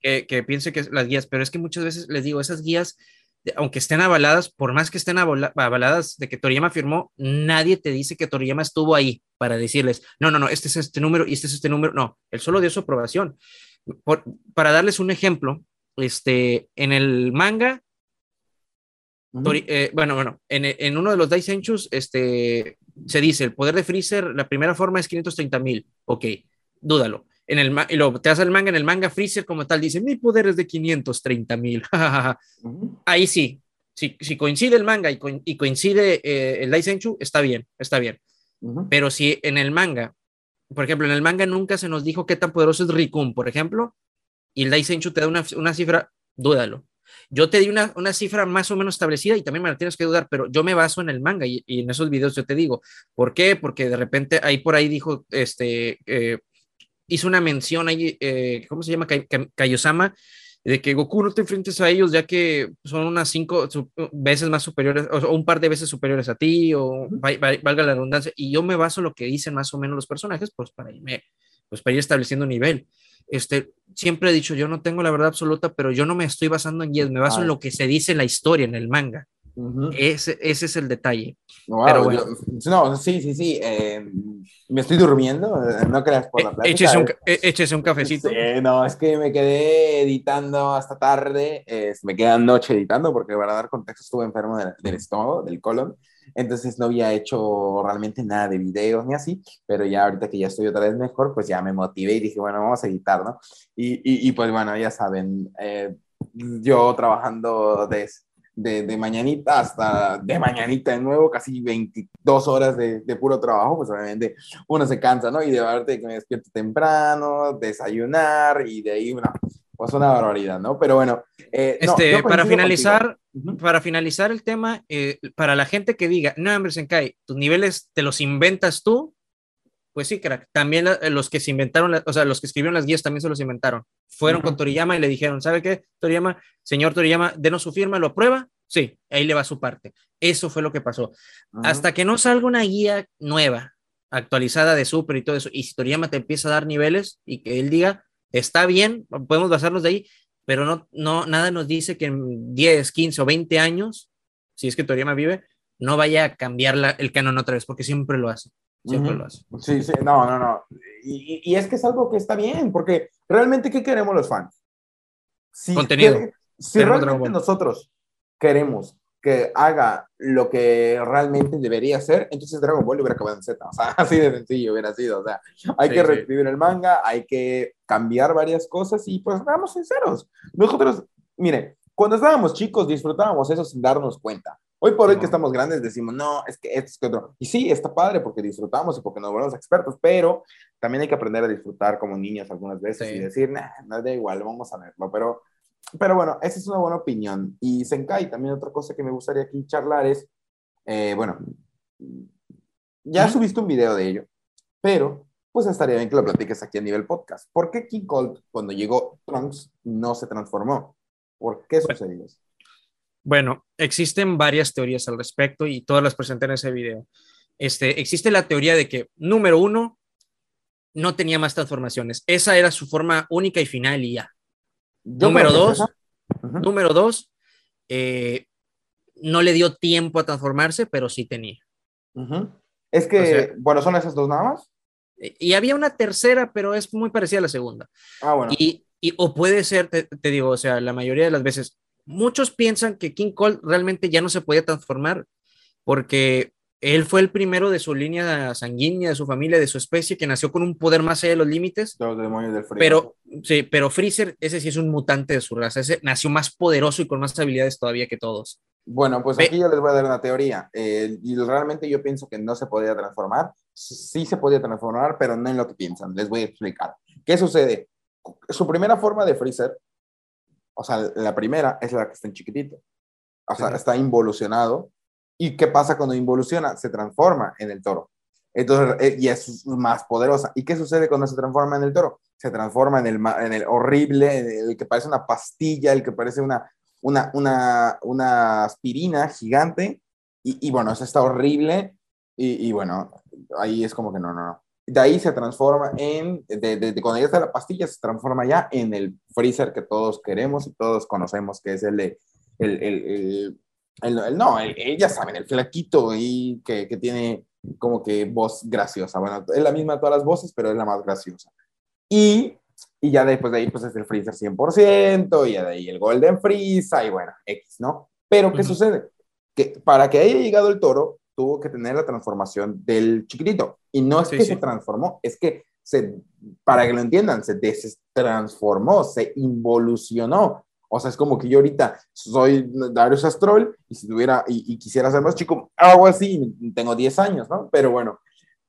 que, que, piense que las guías, pero es que muchas veces les digo, esas guías, aunque estén avaladas, por más que estén avaladas de que Toriyama firmó, nadie te dice que Toriyama estuvo ahí para decirles, no, no, no, este es este número y este es este número, no, él solo dio su aprobación. para darles un ejemplo, este, en el manga eh, bueno, bueno, en, en, uno de los Daisenchus este, se dice, el poder de Freezer, la primera forma es 530 mil. Ok, dúdalo. En el, y lo, te hace el manga, en el manga Freezer como tal dice, mi poder es de 530 mil. Ahí sí, si, si, coincide el manga y, y coincide eh, el Daisenchu, está bien, está bien. Pero si en el manga, por ejemplo, en el manga nunca se nos dijo qué tan poderoso es Rikun, por ejemplo, y el Daisenchu te da una, una cifra, dúdalo. Yo te di una, una, cifra más o menos establecida y también me la tienes que dudar, pero yo me baso en el manga y, en esos videos yo te digo, ¿por qué? Porque de repente ahí por ahí dijo, este, eh, hizo una mención ahí, eh, ¿cómo se llama? Kaiosama, de que Goku no te enfrentes a ellos ya que son unas cinco veces más superiores o, un par de veces superiores a ti o valga la redundancia y yo me baso en lo que dicen más o menos los personajes pues para irme pues para ir estableciendo nivel este, siempre he dicho, yo no tengo la verdad absoluta, pero yo no me estoy basando en guías, me baso en lo que se dice en la historia, en el manga. Ese, ese, es el detalle. pero bueno. no, sí, sí, sí. Eh, me estoy durmiendo, eh, no creas por la plática. Échese un, échese un cafecito. Sí, no, es que me quedé editando hasta tarde, me queda noche editando porque para dar contexto estuve enfermo del estómago, del colon. Entonces no había hecho realmente nada de videos ni así, pero ya ahorita que ya estoy otra vez mejor, pues ya me motivé y dije, bueno, vamos a editar, ¿no? Y, y, pues bueno, ya saben, eh, yo trabajando de, de, de, mañanita hasta de mañanita de nuevo, casi 22 horas de, de, puro trabajo, pues obviamente uno se cansa, ¿no? Y de verdad que me despierto temprano, desayunar y de ahí, bueno, pues una barbaridad, ¿no? Pero bueno. Eh, este, para finalizar, para finalizar el tema, eh, para la gente que diga, no, hombre, Senkai, tus niveles te los inventas tú, pues sí, crack. También los que se inventaron, o sea, los que escribieron las guías también se los inventaron. Fueron con Toriyama y le dijeron, ¿sabe qué, Toriyama? Señor Toriyama, denos su firma, ¿lo aprueba? Sí, ahí le va su parte. Eso fue lo que pasó. Hasta que no salga una guía nueva, actualizada de Super y todo eso, y si Toriyama te empieza a dar niveles y que él diga, está bien, podemos basarnos de ahí, pero no, no, nada nos dice que en 10, 15 o 20 años, si es que Toriyama vive, no vaya a cambiar el canon otra vez, porque siempre lo hace. Siempre lo hace. Sí, sí, no, no, no. Y, y, es que es algo que está bien, porque realmente, ¿qué queremos los fans? Si Contenido. si realmente nosotros queremos que haga lo que realmente debería hacer, entonces Dragon Ball hubiera acabado en Z. O sea, así de sencillo hubiera sido. O sea, hay que reescribir el manga, hay que cambiar varias cosas y pues seamos sinceros. Nosotros, mire, cuando estábamos chicos disfrutábamos eso sin darnos cuenta. Hoy por hoy que estamos grandes decimos, no, es que esto es que otro. Y sí, está padre porque disfrutamos y porque nos volvemos expertos, pero también hay que aprender a disfrutar como niños algunas veces y decir, nah, no da igual, vamos a verlo. Pero pero bueno, esa es una buena opinión. Y Senkai, también otra cosa que me gustaría aquí charlar es, eh, bueno, ya subiste un video de ello, pero pues estaría bien que lo platiques aquí a nivel podcast. ¿Por qué King Cold, cuando llegó Trunks, no se transformó? ¿Por qué sucedió eso? Bueno, existen varias teorías al respecto y todas las presenté en ese video. Este, existe la teoría de que, número uno, no tenía más transformaciones. Esa era su forma única y final y ya número dos, número dos, eh, no le dio tiempo a transformarse, pero sí tenía. Es que, bueno, son esas dos nada más. Y había una tercera, pero es muy parecida a la segunda. Ah, bueno. Y, y o puede ser, te, digo, o sea, la mayoría de las veces, muchos piensan que King Cole realmente ya no se podía transformar porque él fue el primero de su línea sanguínea, de su familia, de su especie, que nació con un poder más allá de los límites. Los demonios del Pero, sí, pero Freezer, ese sí es un mutante de su raza. Ese nació más poderoso y con más habilidades todavía que todos. Bueno, pues aquí yo les voy a dar una teoría. Eh, y realmente yo pienso que no se podía transformar. Sí se podía transformar, pero no en lo que piensan. Les voy a explicar. ¿Qué sucede? Su primera forma de Freezer O sea, la primera es la que está en chiquitito. O sea, está involucionado. ¿Y qué pasa cuando involuciona? Se transforma en el toro. Entonces, eh, y es más poderosa. ¿Y qué sucede cuando se transforma en el toro? Se transforma en el, en el horrible, en el que parece una pastilla, el que parece una, una, una, una aspirina gigante. Y, y bueno, eso está horrible. Y, y, bueno, ahí es como que no, no, no. De ahí se transforma en, de, de, cuando ya está la pastilla, se transforma ya en el freezer que todos queremos y todos conocemos, que es el de, el, el, el, no, ya saben, el flaquito y que, que tiene como que voz graciosa. Bueno, es la misma de todas las voces, pero es la más graciosa. Y, y ya después de ahí, pues es el Freezer 100%, y ya de ahí el Golden Freeza, y bueno, X, ¿no? Pero, ¿qué sucede? Que para que haya llegado el toro, tuvo que tener la transformación del chiquitito. Y no es que se transformó, es que se, para que lo entiendan, se destransformó, se involucionó. O sea, es como que yo ahorita soy Darius Astrol y si tuviera y, quisiera ser más chico, hago así, tengo 10 años, ¿no? Pero bueno,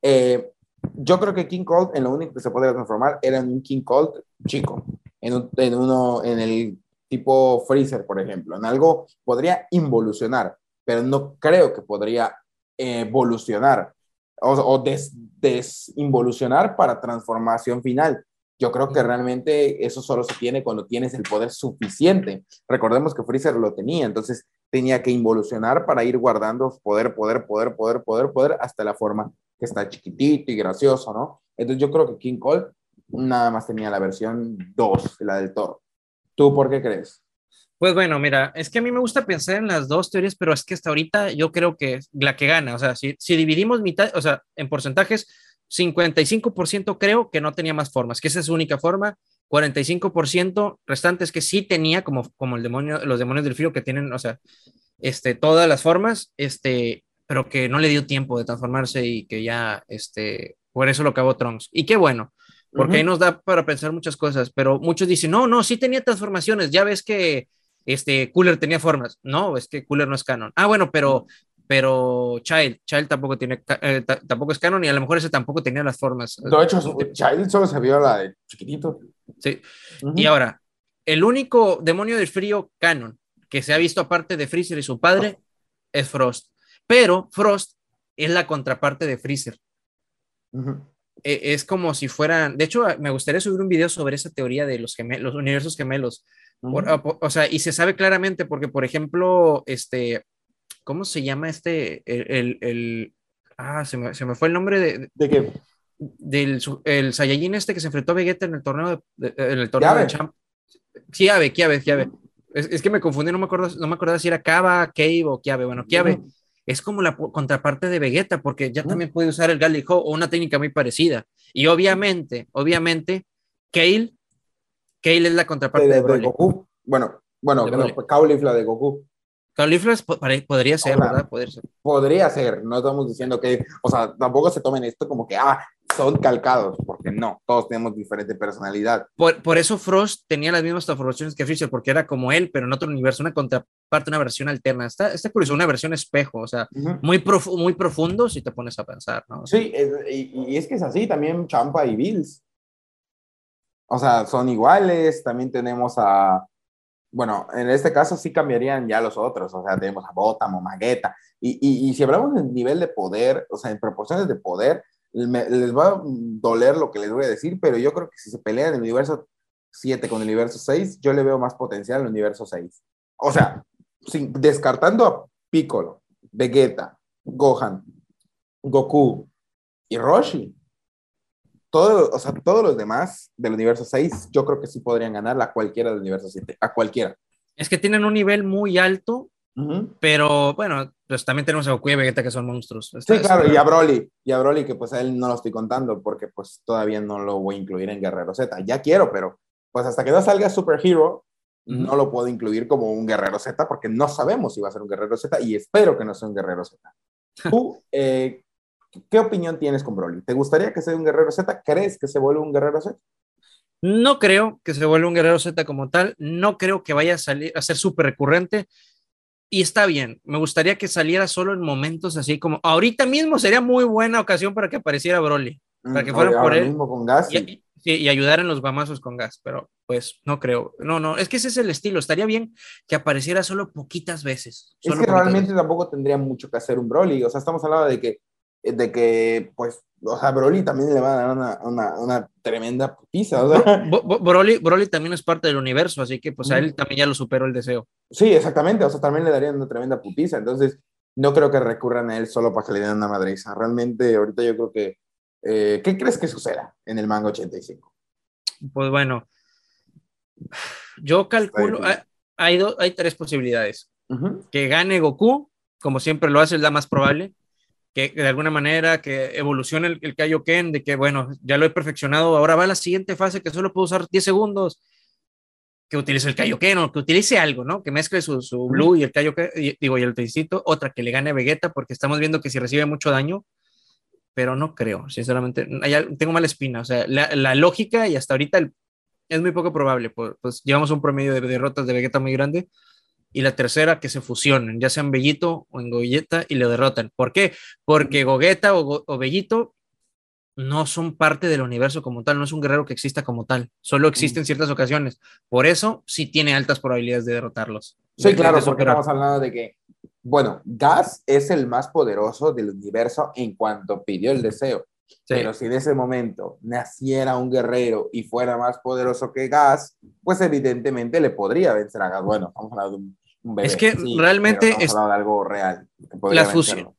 eh, yo creo que King Cold en lo único que se podía transformar era en un King Cold chico, en, en uno, en el tipo Freezer, por ejemplo, en algo podría involucionar, pero no creo que podría evolucionar o, o des, desinvolucionar para transformación final. Yo creo que realmente eso solo se tiene cuando tienes el poder suficiente. Recordemos que Freezer lo tenía, entonces tenía que involucionar para ir guardando poder, poder, poder, poder, poder, poder, hasta la forma que está chiquitito y gracioso, ¿no? Entonces yo creo que King Cole nada más tenía la versión 2, la del toro. ¿Tú por qué crees? Pues bueno, mira, es que a mí me gusta pensar en las dos teorías, pero es que hasta ahorita yo creo que la que gana, o sea, si, si dividimos mitad, o sea, en porcentajes, 55% creo que no tenía más formas, que esa es su única forma. 45% restantes que sí tenía, como, como el demonio, los demonios del frío que tienen, o sea, este, todas las formas, este, pero que no le dio tiempo de transformarse y que ya, este, por eso lo acabó Trunks. Y qué bueno, porque ahí nos da para pensar muchas cosas, pero muchos dicen, no, no, sí tenía transformaciones, ya ves que este Cooler tenía formas. No, es que Cooler no es canon. Ah, bueno, pero pero Child, Child tampoco tiene, eh, tampoco es canon y a lo mejor ese tampoco tenía las formas. De hecho, Child solo se vio la de chiquitito. Sí. Y ahora, el único demonio del frío canon que se ha visto aparte de Freezer y su padre es Frost. Pero Frost es la contraparte de Freezer. Es como si fueran, de hecho, me gustaría subir un video sobre esa teoría de los, gemelos, los universos gemelos. o sea, y se sabe claramente porque, por ejemplo, este, ¿Cómo se llama este? El, el, ah, se me, se me, fue el nombre de. ¿De qué? Del el Saiyajin este que se enfrentó a Vegeta en el torneo de, en el torneo de Champ. Kiabe, Kiabe, Kiabe. Es, es, que me confundí, no me acuerdo, no me acuerdo si era Kaba, Cave o Kiabe. Bueno, Kiabe es como la contraparte de Vegeta, porque ya también puede usar el Galijo o una técnica muy parecida. Y obviamente, obviamente, Kale, Kale es la contraparte de, de, Goku. Bueno, bueno, bueno es la de Goku. Cauliflas podría ser, ¿verdad? Podría ser. Podría ser, no estamos diciendo que, o sea, tampoco se tomen esto como que, ah, son calcados, porque no, todos tenemos diferente personalidad. Por, por eso Frost tenía las mismas transformaciones que Freezer, porque era como él, pero en otro universo, una contraparte, una versión alterna. Está, está curioso, una versión espejo, o sea, muy, muy profundo si te pones a pensar, ¿no? Sí, y, y es que es así, también Champa y Bills. O sea, son iguales, también tenemos a, bueno, en este caso sí cambiarían ya los otros, o sea, tenemos a Botamo, Magueta, y, y, y, si hablamos del nivel de poder, o sea, en proporciones de poder, les va a doler lo que les voy a decir, pero yo creo que si se pelean el universo 7 con el universo 6, yo le veo más potencial en el universo 6. O sea, sin, descartando a Piccolo, Vegeta, Gohan, Goku y Roshi, todo, o sea, todos los demás del universo 6, yo creo que sí podrían ganar a cualquiera del universo 7, a cualquiera. Es que tienen un nivel muy alto, pero bueno, pues también tenemos a Goku y Vegeta que son monstruos. sí, claro, y a Broly, y a Broly que pues a él no lo estoy contando porque pues todavía no lo voy a incluir en Guerrero Z. Ya quiero, pero pues hasta que no salga Super Hero, no lo puedo incluir como un Guerrero Z porque no sabemos si va a ser un Guerrero Z y espero que no sea un Guerrero Z. Tú, eh, ¿Qué opinión tienes con Broly? ¿Te gustaría que sea un guerrero Z? ¿Crees que se vuelva un guerrero Z? No creo que se vuelva un guerrero Z como tal. No creo que vaya a salir a ser súper recurrente. Y está bien. Me gustaría que saliera solo en momentos así como ahorita mismo sería muy buena ocasión para que apareciera Broly. Para que mm, fuera por él. Mismo con Gas. Sí, y ayudar en los guamazos con gas, pero pues no creo. No, no, es que ese es el estilo. Estaría bien que apareciera solo poquitas veces. es que realmente tampoco tendría mucho que hacer un Broly. O sea, estamos hablando de que, de que pues, o sea, Broly también le va a dar una, una, una tremenda putiza. O sea. Broly, Broly, también es parte del universo, así que pues a él también ya lo superó el deseo. Sí, exactamente. O sea, también le darían una tremenda putiza. Entonces, no creo que recurran a él solo para que le den una madriza. Realmente, ahorita yo creo que eh, ¿Qué crees que suceda en el manga 85? Pues bueno, yo calculo, hay, hay tres posibilidades. Que gane Goku, como siempre lo hace, es la más probable. Que, de alguna manera que evolucione el, el Kaioken, de que bueno, ya lo he perfeccionado, ahora va a la siguiente fase que solo puedo usar 10 segundos. Que utilice el Kaioken o que utilice algo, ¿no? Que mezcle su, su Blue y el Kaioken, digo, y el Tecito. Otra, que le gane a Vegeta, porque estamos viendo que si recibe mucho daño, pero no creo, sinceramente. tengo mala espina, o sea, la, lógica y hasta ahorita es muy poco probable, pues, pues, llevamos un promedio de derrotas de Vegeta muy grande. Y la tercera, que se fusionen, ya sean Bellito o en Gogeta y le derrotan. ¿Por qué? Porque Gogeta o, Bellito no son parte del universo como tal, no es un guerrero que exista como tal, solo existe en ciertas ocasiones. Por eso sí tiene altas probabilidades de derrotarlos. Sí, claro, porque estamos hablando de que bueno, Gas es el más poderoso del universo en cuanto pidió el deseo. Pero si en ese momento naciera un guerrero y fuera más poderoso que Gas, pues evidentemente le podría vencer a Gas. Bueno, vamos a hablar de un, bebé. Es que realmente es de algo real.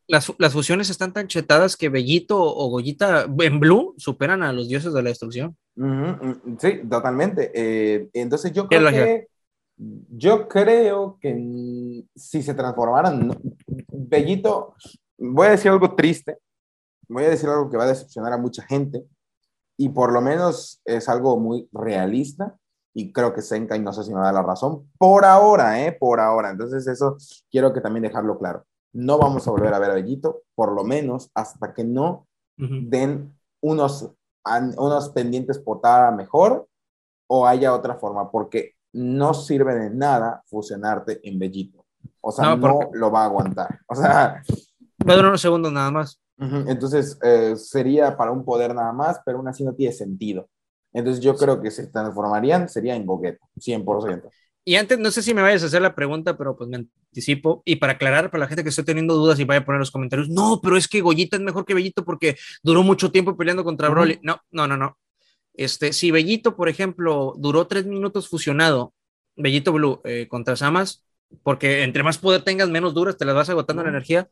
Las, las, fusiones están tan chetadas que Bellito o Goyita en Blue superan a los dioses de la destrucción. Mm, sí, totalmente. Eh, entonces yo creo que yo creo que si se transformaran, Bellito, voy a decir algo triste, voy a decir algo que va a decepcionar a mucha gente, y por lo menos es algo muy realista, y creo que Senka, y no sé si me da la razón, por ahora, ¿eh? Por ahora. Entonces eso quiero que también dejarlo claro. No vamos a volver a ver a Bellito, por lo menos hasta que no den unos, unos pendientes potada mejor o haya otra forma, porque no sirve de nada fusionarte en Bellito. O sea, no, lo va a aguantar. O sea... Durar unos segundos nada más. Entonces, eh, sería para un poder nada más, pero aún así no tiene sentido. Entonces, yo creo que se transformarían, sería en Gogeta, 100%. Y antes, no sé si me vayas a hacer la pregunta, pero pues me anticipo. Y para aclarar, para la gente que esté teniendo dudas y vaya a poner los comentarios, no, pero es que Goyita es mejor que Bellito porque duró mucho tiempo peleando contra Broly. No, no, no, no. Este, si Bellito, por ejemplo, duró tres minutos fusionado, Bellito Blue eh, contra Samas, porque entre más poder tengas, menos duras, te las vas agotando la energía.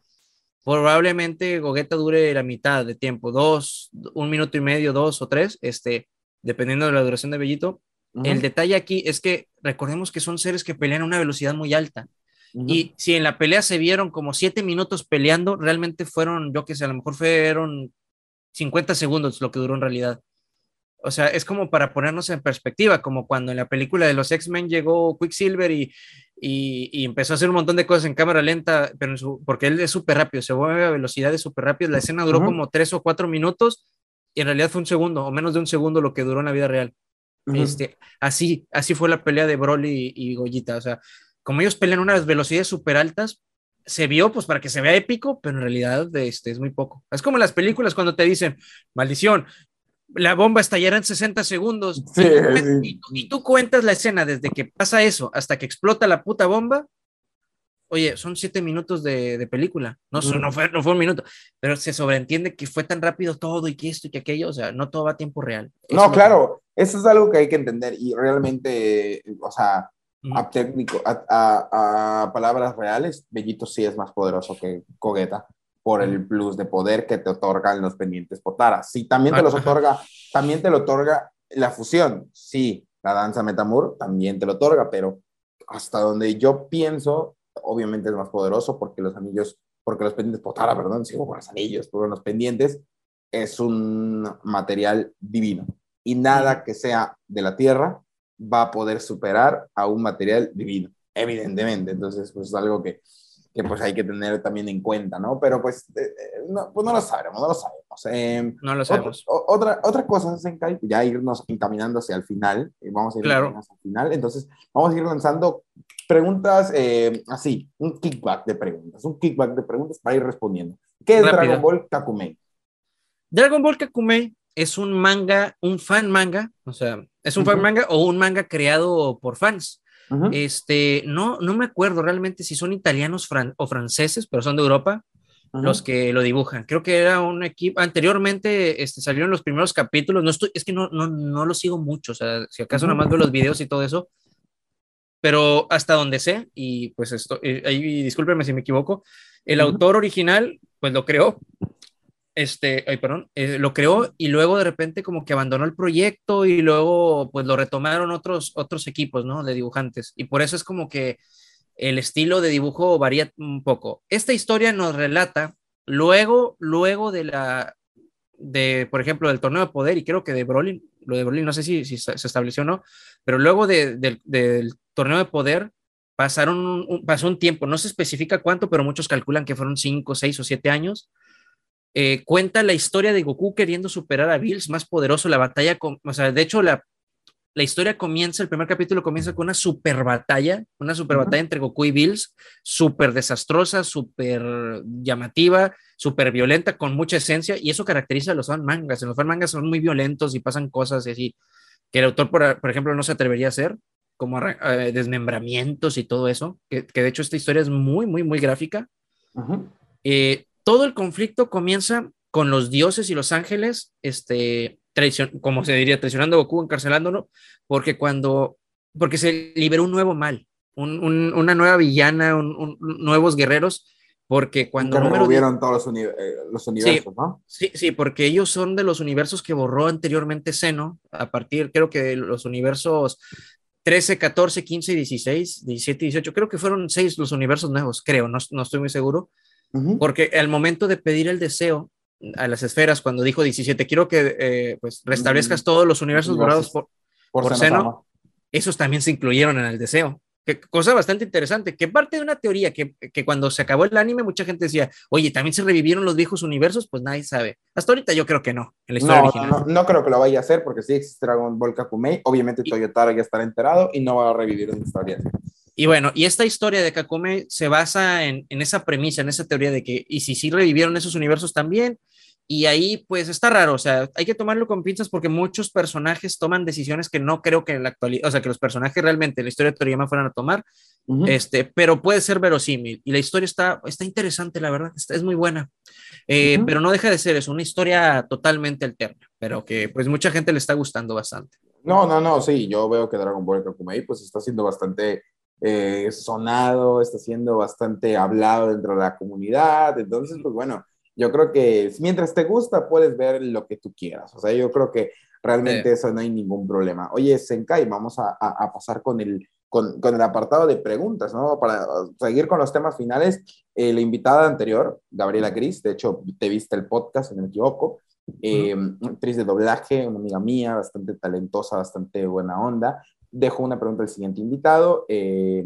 Probablemente Gogeta dure la mitad de tiempo, dos, un minuto y medio, dos o tres, este, dependiendo de la duración de Bellito. El detalle aquí es que recordemos que son seres que pelean a una velocidad muy alta. Y si en la pelea se vieron como siete minutos peleando, realmente fueron, yo que sé, a lo mejor fueron 50 segundos lo que duró en realidad. O sea, es como para ponernos en perspectiva, como cuando en la película de los X-Men llegó Quicksilver y, y, empezó a hacer un montón de cosas en cámara lenta, pero porque él es súper rápido, se mueve a velocidades súper rápidas. La escena duró como tres o cuatro minutos y en realidad fue un segundo o menos de un segundo lo que duró en la vida real. este, así, así fue la pelea de Broly y, Goyita. O sea, como ellos pelean unas velocidades súper altas, se vio pues para que se vea épico, pero en realidad este, es muy poco. Es como en las películas cuando te dicen, maldición, la bomba estallará en 60 segundos. y, tú, cuentas la escena desde que pasa eso hasta que explota la puta bomba. Oye, son siete minutos de, película. No, no, fue, no fue un minuto, pero se sobreentiende que fue tan rápido todo y que esto y que aquello. O sea, no todo va a tiempo real. no, claro, eso es algo que hay que entender y realmente, o sea, a técnico, a, a, palabras reales, Bellito sí es más poderoso que Cogueta por el plus de poder que te otorgan los pendientes Potara. Sí, también te los otorga, también te lo otorga la fusión. Sí, la danza Metamur también te lo otorga, pero hasta donde yo pienso, obviamente es más poderoso porque los anillos, porque los pendientes Potara, perdón, sigo con los anillos, por los pendientes, es un material divino. Y nada que sea de la tierra va a poder superar a un material divino, evidentemente. Entonces, pues es algo que, que pues hay que tener también en cuenta, ¿no? Pero pues, eh, eh, no, pues no lo sabemos, no lo sabemos. Em, no lo sabemos. Otra, otra cosa, Senkai, ya irnos encaminando hacia el final, eh, vamos a ir claro. hacia el final, entonces vamos a ir lanzando preguntas así, un kickback de preguntas, un kickback de preguntas para ir respondiendo. ¿Qué es Dragon Ball Kakumei? Dragon Ball Kakumei es un manga, un fan manga, o sea, es un fan manga o un manga creado por fans. Este, no, no me acuerdo realmente si son italianos o franceses, pero son de Europa los que lo dibujan. Creo que era un equipo, anteriormente este, salieron los primeros capítulos, no estoy, es que no, no, no lo sigo mucho, o sea, si acaso nada más veo los videos y todo eso, pero hasta donde sé, y pues esto, eh, ahí discúlpeme si me equivoco, el autor original, pues lo creó, este, ay, perdón, eh, lo creó y luego de repente como que abandonó el proyecto y luego pues lo retomaron otros, otros equipos, ¿no? De dibujantes. Y por eso es como que el estilo de dibujo varía un poco. Esta historia nos relata luego, luego de la, de, por ejemplo, del torneo de poder y creo que de Brolin, lo de Brolin no sé si, se estableció o no, pero luego de, del torneo de poder pasaron un, pasó un tiempo, no se especifica cuánto, pero muchos calculan que fueron cinco, seis o siete años. Eh, cuenta la historia de Goku queriendo superar a Bills, más poderoso, la batalla, con, o sea, de hecho la, la historia comienza, el primer capítulo comienza con una super batalla, una super batalla entre Goku y Bills, súper desastrosa, súper llamativa, súper violenta, con mucha esencia, y eso caracteriza a los fan mangas. En los fan mangas son muy violentos y pasan cosas así que el autor, por, ejemplo, no se atrevería a hacer, como eh, desmembramientos y todo eso, que, de hecho esta historia es muy, muy, muy gráfica. Eh, todo el conflicto comienza con los dioses y los ángeles, este, como se diría, traicionando a Goku, encarcelándolo, porque cuando, porque se liberó un nuevo mal, una nueva villana, nuevos guerreros, porque cuando... Que número todos los, eh, los universos, ¿no? Sí, sí, porque ellos son de los universos que borró anteriormente Seno, a partir, creo que los universos 13, 14, 15, 16, 17, 18, creo que fueron seis los universos nuevos, creo, no, no estoy muy seguro, porque al momento de pedir el deseo, a las esferas cuando dijo 17, quiero que eh, pues restablezcas mm. todos los universos borrados por, por, seno, esos también se incluyeron en el deseo. Que, cosa bastante interesante, que parte de una teoría que, que, cuando se acabó el anime mucha gente decía, oye, también se revivieron los viejos universos, pues nadie sabe. Hasta ahorita yo creo que no, en la historia no, original. No, no, creo que lo vaya a hacer porque sí existe Dragon Ball Kakumei, obviamente Toyotaro ya estará enterado y no va a revivir una historia y bueno, y esta historia de Kakume se basa en, en, esa premisa, en esa teoría de que, y si sí revivieron esos universos también, y ahí pues está raro, o sea, hay que tomarlo con pinzas porque muchos personajes toman decisiones que no creo que en la actualidad, o sea, que los personajes realmente en la historia de Toriyama fueran a tomar, este, pero puede ser verosímil. Y la historia está, está interesante, la verdad, está, es muy buena. Eh, pero no deja de ser, es una historia totalmente alterna, pero que pues mucha gente le está gustando bastante. No, no, no, sí, yo veo que Dragon Ball Kakumei pues está siendo bastante eh, sonado, está siendo bastante hablado dentro de la comunidad, entonces pues bueno, yo creo que mientras te gusta, puedes ver lo que tú quieras. O sea, yo creo que realmente eso no hay ningún problema. Oye, Senkai, vamos a, a, pasar con el, con, con, el apartado de preguntas, ¿no? Para seguir con los temas finales, eh, la invitada anterior, Gabriela Gris, de hecho, te viste el podcast, si no me equivoco, eh, actriz de doblaje, una amiga mía, bastante talentosa, bastante buena onda. Dejo una pregunta al siguiente invitado. Eh,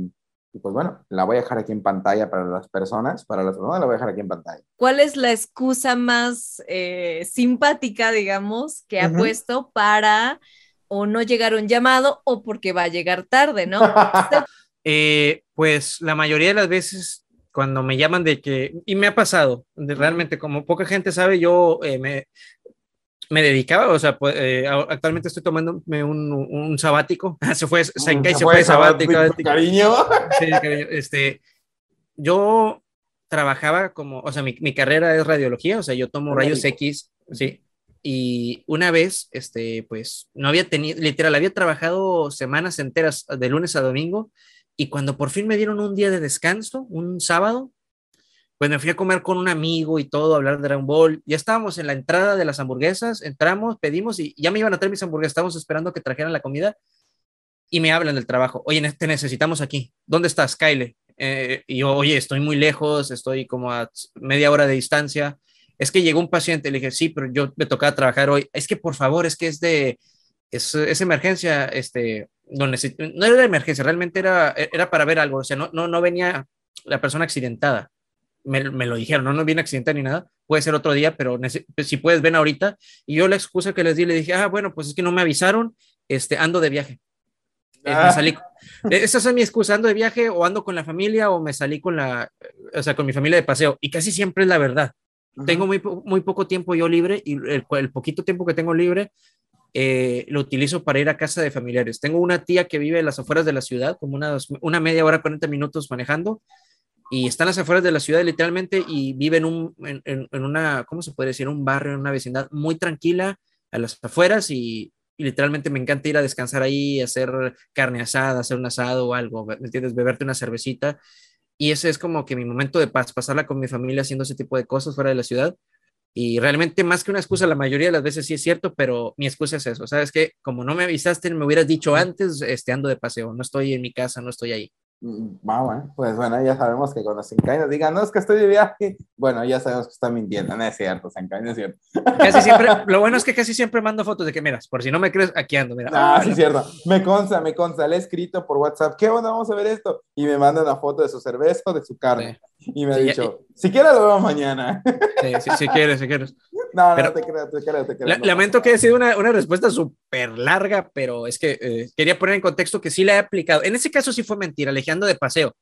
y pues bueno, la voy a dejar aquí en pantalla para las personas, para las personas la voy a dejar aquí en pantalla. ¿Cuál es la excusa más eh, simpática, digamos, que ha puesto para o no llegar a un llamado o porque va a llegar tarde, ¿no? Eh, pues la mayoría de las veces cuando me llaman de que, y me ha pasado, realmente como poca gente sabe, yo eh, me, me dedicaba, o sea, pues, eh, actualmente estoy tomándome un, un sabático. se fue, se, se, fue, sabático. Cariño. Sí, cariño. Este, yo trabajaba como, o sea, mi, mi, carrera es radiología, o sea, yo tomo rayos X, sí. Y una vez, este, pues, no había tenido, literal, había trabajado semanas enteras de lunes a domingo. Y cuando por fin me dieron un día de descanso, un sábado, pues me fui a comer con un amigo y todo, a hablar de Dragon Ball. Ya estábamos en la entrada de las hamburguesas, entramos, pedimos y ya me iban a traer mis hamburguesas, estábamos esperando que trajeran la comida y me hablan del trabajo. Oye, te necesitamos aquí. ¿Dónde estás, Kyle? Eh, y yo, oye, estoy muy lejos, estoy como a media hora de distancia. Es que llegó un paciente, le dije, sí, pero yo me tocaba trabajar hoy. Es que por favor, es que es de, es, es emergencia, este, no, no era de emergencia, realmente era, era para ver algo, o sea, no, no, no venía la persona accidentada me, lo dijeron, no, no viene accidente ni nada, puede ser otro día, pero pues, si puedes, ven ahorita. Y yo la excusa que les di, le dije, ah, bueno, pues es que no me avisaron, este, ando de viaje. Eh, ah. salí, eh, esa es mi excusa, ando de viaje o ando con la familia o me salí con la, o sea, con mi familia de paseo. Y casi siempre es la verdad. tengo muy, muy poco tiempo yo libre y el, el poquito tiempo que tengo libre eh, lo utilizo para ir a casa de familiares. Tengo una tía que vive en las afueras de la ciudad, como una, una media hora, 40 minutos manejando, y está en las afueras de la ciudad literalmente y vive en, en, en una, ¿cómo se puede decir? Un barrio, en una vecindad muy tranquila a las afueras y, y literalmente me encanta ir a descansar ahí, hacer carne asada, hacer un asado o algo, ¿me entiendes? Beberte una cervecita. Y ese es como que mi momento de paz, pasarla con mi familia haciendo ese tipo de cosas fuera de la ciudad. Y realmente más que una excusa, la mayoría de las veces sí es cierto, pero mi excusa es eso, ¿sabes? Que como no me avisaste, me hubieras dicho antes, este, ando de paseo, no estoy en mi casa, no estoy ahí. Vamos, mm, pues bueno, ya sabemos que cuando Senkai nos diga, no, es que estoy de viaje, bueno, ya sabemos que está mintiendo, no es cierto, Senkai, no es cierto. Casi siempre, lo bueno es que casi siempre mando fotos de que, miras, por si no me crees, aquí ando, mira. Ah, sí, es cierto, me consta, me consta, le he escrito por WhatsApp, ¿qué onda? Vamos a ver esto, y me manda una foto de su cerveza o de su carne, sí. y me ha sí, dicho, ya, si quieres lo veo mañana. Sí, sí, si quieres, si quieres. No, pero, no te creo, te creo, te creo. La, no, lamento que haya sido una, una respuesta súper larga, pero es que eh, quería poner en contexto que sí la he aplicado. En ese caso sí fue mentira, alejando de paseo.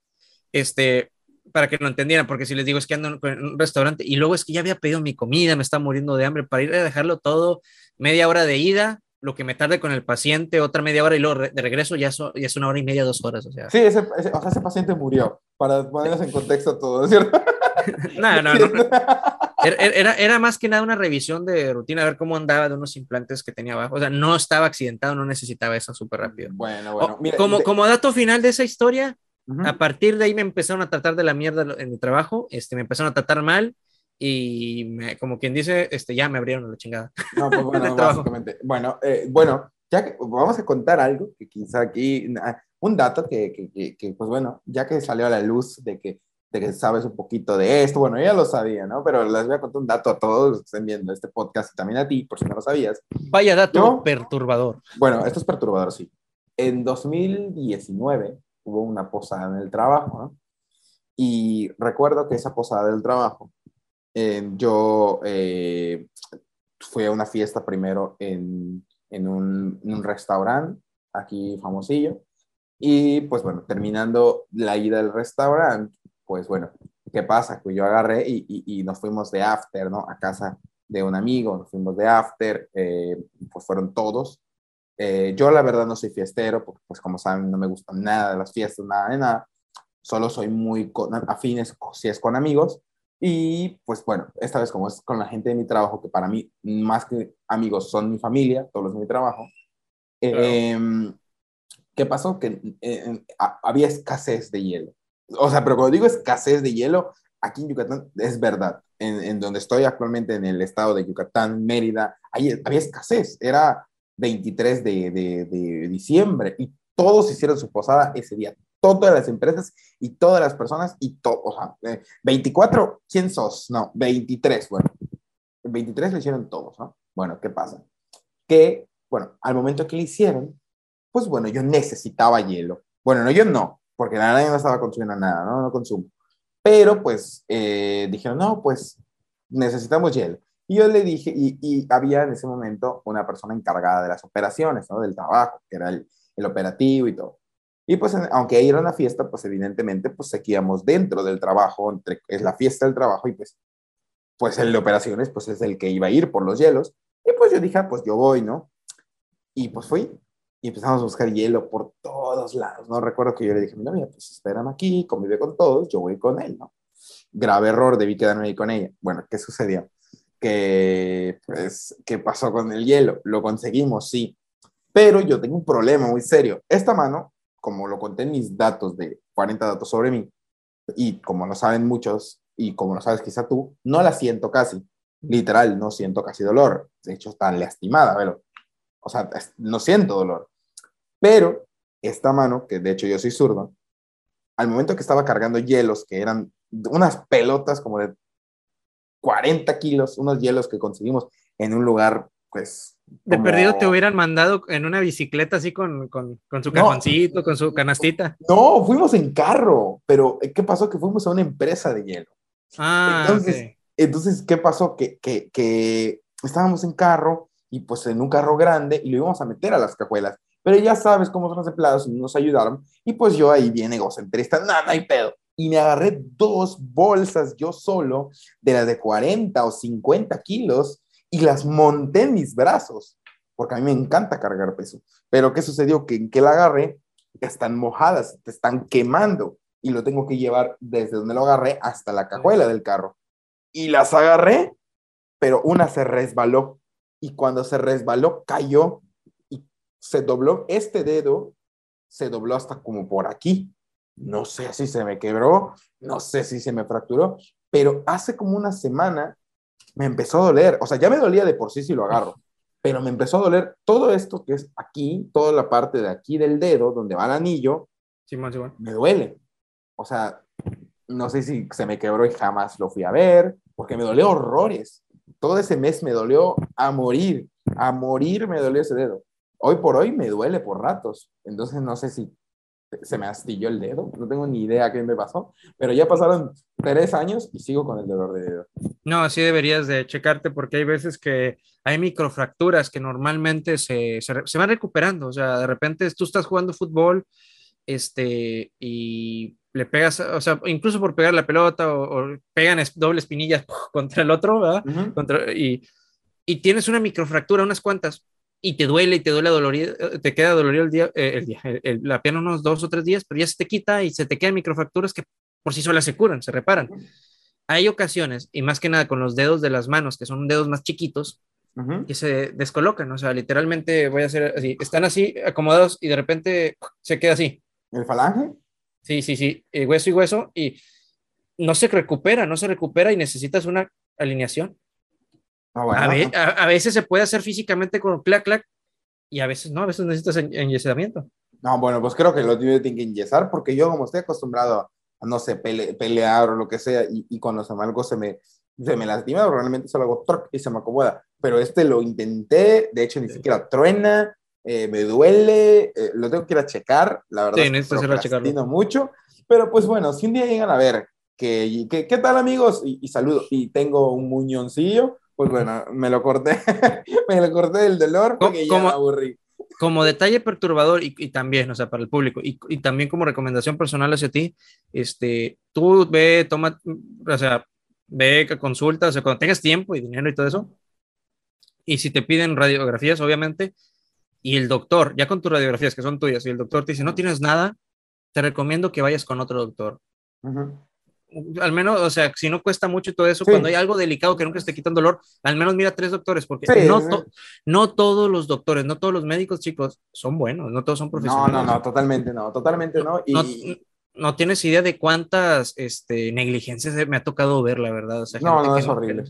Este, para que lo entendieran, porque si les digo es que ando en un restaurante y luego es que ya había pedido mi comida, me estaba muriendo de hambre, para ir a dejarlo todo, media hora de ida, lo que me tarde con el paciente, otra media hora y luego de regreso ya, so, ya es una hora y media, dos horas. O sea, sí, ese, ese, o sea, ese paciente murió, para ponernos en contexto todo, ¿cierto? no, no, no. Era, era, más que nada una revisión de rutina, a ver cómo andaba de unos implantes que tenía abajo. O sea, no estaba accidentado, no necesitaba eso súper rápido. Bueno, bueno. Mira, como, de... como dato final de esa historia, uh -huh. a partir de ahí me empezaron a tratar de la mierda en mi trabajo, este, me empezaron a tratar mal y me, como quien dice, este, ya me abrieron la chingada. No, pues bueno, básicamente. Bueno, eh, bueno, ya que vamos a contar algo que quizá aquí, un dato que, que, que, que, pues bueno, ya que salió a la luz de que de que sabes un poquito de esto. Bueno, ya lo sabía, ¿no? Pero les voy a contar un dato a todos los que estén viendo este podcast y también a ti, por si no lo sabías. Vaya dato perturbador. Bueno, esto es perturbador, sí. En 2019 hubo una posada en el trabajo, ¿no? Y recuerdo que esa posada del trabajo, eh, yo eh, fui a una fiesta primero en, en, un, en un restaurante aquí famosillo. Y pues bueno, terminando la ida del restaurante, pues bueno, ¿qué pasa? Que yo agarré y, y, y, nos fuimos de after, ¿no? A casa de un amigo, nos fuimos de after, eh, pues fueron todos. Eh, yo la verdad no soy fiestero, porque pues como saben no me gustan nada de las fiestas, nada de nada. Solo soy muy con, afines si es con amigos. Y pues bueno, esta vez como es con la gente de mi trabajo, que para mí más que amigos son mi familia, todos los de mi trabajo. Claro. Eh, ¿Qué pasó? Que eh, había escasez de hielo o sea, pero cuando digo escasez de hielo, aquí en Yucatán es verdad. En, en donde estoy actualmente, en el estado de Yucatán, Mérida, ahí había escasez. Era 23 de, de, de diciembre y todos hicieron su posada ese día. Todas las empresas y todas las personas y todo, o sea, eh, 24, ¿quién sos? No, 23, bueno, 23 lo hicieron todos, ¿no? Bueno, ¿qué pasa? Que, bueno, al momento que lo hicieron, pues bueno, yo necesitaba hielo. Bueno, no, yo no, porque yo no estaba consumiendo nada, ¿no? No consumo. Pero pues eh, dijeron, no, pues necesitamos hielo. Y yo le dije, y, y, había en ese momento una persona encargada de las operaciones, ¿no? Del trabajo, que era el, el operativo y todo. Y pues, aunque ahí era una fiesta, pues evidentemente, pues seguíamos dentro del trabajo, entre, es la fiesta del trabajo y pues, pues el de operaciones, pues es el que iba a ir por los hielos. Y pues yo dije, ah, pues yo voy, ¿no? Y pues fui, y empezamos a buscar hielo por todos lados, ¿no? Recuerdo que yo le dije, mira, mira, pues espérame aquí, convive con todos, yo voy con él, ¿no? Grave error, debí quedarme ahí con ella. Bueno, ¿qué sucedió? Que, pues, ¿qué pasó con el hielo? Lo conseguimos, sí, pero yo tengo un problema muy serio. Esta mano, como lo conté en mis datos de 40 datos sobre mí, y como lo saben muchos, y como lo sabes quizá tú, no la siento casi. Literal, no siento casi dolor. De hecho, está lastimada, pero, o sea, no siento dolor. Pero esta mano, que de hecho yo soy zurdo, al momento que estaba cargando hielos, que eran unas pelotas como de 40 kilos, unos hielos que conseguimos en un lugar, pues... De como... perdido te hubieran mandado en una bicicleta así con, con, con su cajoncito, no, con su canastita. No, fuimos en carro, pero ¿qué pasó? Que fuimos a una empresa de hielo. Ah, entonces, okay. entonces ¿qué pasó? Que, que, que estábamos en carro y pues en un carro grande y lo íbamos a meter a las cajuelas. Pero ya sabes cómo son los empleados, nos ayudaron. Y pues yo ahí bien egocentrista, nada, no hay pedo. y me agarré dos bolsas yo solo de las de 40 o 50 kilos y las monté en mis brazos, porque a mí me encanta cargar peso. Pero ¿qué sucedió? Que en que la agarré, están mojadas, te están quemando y lo tengo que llevar desde donde lo agarré hasta la cajuela del carro. Y las agarré, pero una se resbaló y cuando se resbaló cayó y se dobló este dedo, se dobló hasta como por aquí no sé si se me quebró, no sé si se me fracturó, pero hace como una semana me empezó a doler. O sea, ya me dolía de por sí si lo agarro, pero me empezó a doler todo esto que es aquí, toda la parte de aquí del dedo, donde va el anillo, sí, más me duele. O sea, no sé si se me quebró y jamás lo fui a ver, porque me dolió horrores. Todo ese mes me dolió a morir, a morir me dolió ese dedo. Hoy por hoy me duele por ratos. Entonces no sé si se me astilló el dedo, no tengo ni idea qué me pasó, pero ya pasaron tres años y sigo con el dolor de dedo. No, así deberías de checarte porque hay veces que hay microfracturas que normalmente se, se, van recuperando, o sea, de repente tú estás jugando fútbol este, y le pegas, o sea, incluso por pegar la pelota o, pegan doble espinillas contra el otro, ¿verdad? contra, y, y tienes una microfractura, unas cuantas, y te duele y te duele dolorido, eh, te queda dolorido el día, eh, el día la pierna unos dos o tres días, pero ya se te quita y se te quedan microfracturas que por sí solas se curan, se reparan. Hay ocasiones, y más que nada con los dedos de las manos, que son dedos más chiquitos, que se descolocan, o sea, literalmente voy a hacer así, están así acomodados y de repente se queda así. ¿El falange? Sí, sí, sí, hueso y hueso, y no se recupera, no se recupera y necesitas una alineación. Ah, a, veces se puede hacer físicamente con clac, clac, y a veces no, a veces necesitas enyesamiento. No, bueno, pues creo que lo tiene que enyesar porque yo como estoy acostumbrado a, no sé, pelear o lo que sea, y, y cuando se me algo se me, se me lastima, realmente solo hago torque y se me acomoda. Pero este lo intenté, de hecho ni siquiera truena, eh, me duele, eh, lo tengo que ir a checar, la verdad. Sí, es que mucho, pero pues bueno, si un día llegan a ver que, que ¿qué tal amigos? Y, y saludo, y tengo un muñoncillo, pues bueno, me lo corté, me lo corté del dolor porque como, ya me aburrí. Como detalle perturbador y, y, también, o sea, para el público y, y, también como recomendación personal hacia ti, este, tú ve, toma, o sea, ve consulta, o sea, cuando tengas tiempo y dinero y todo eso, y si te piden radiografías, obviamente, y el doctor, ya con tus radiografías que son tuyas, y el doctor te dice, no tienes nada, te recomiendo que vayas con otro doctor. Uh al menos, o sea, si no cuesta mucho y todo eso, cuando hay algo delicado que nunca esté quitando dolor, al menos mira tres doctores, porque no, no todos los doctores, no todos los médicos, chicos, son buenos, no todos son profesionales. No, no, no, totalmente no, totalmente no. Y... no, tienes idea de cuántas este, negligencias me ha tocado ver, la verdad. no, no, es horrible.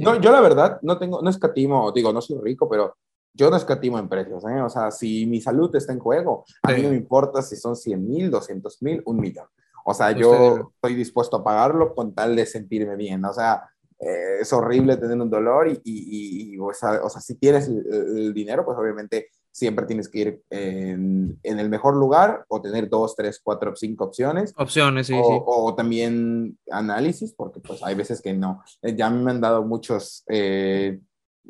No, yo la verdad no tengo, no escatimo, digo, no soy rico, pero yo no escatimo en precios, ¿eh? O sea, si mi salud está en juego, a mí no me importa si son 100 mil, 200 mil, un millón. O sea, yo estoy dispuesto a pagarlo con tal de sentirme bien. O sea, eh, es horrible tener un dolor y, y, o, sea, o, sea, si tienes el, dinero, pues obviamente siempre tienes que ir en, en, el mejor lugar o tener dos, tres, cuatro, cinco opciones. Opciones, sí, o, sí. O también análisis, porque pues hay veces que no. Eh, ya me han dado muchos... Eh,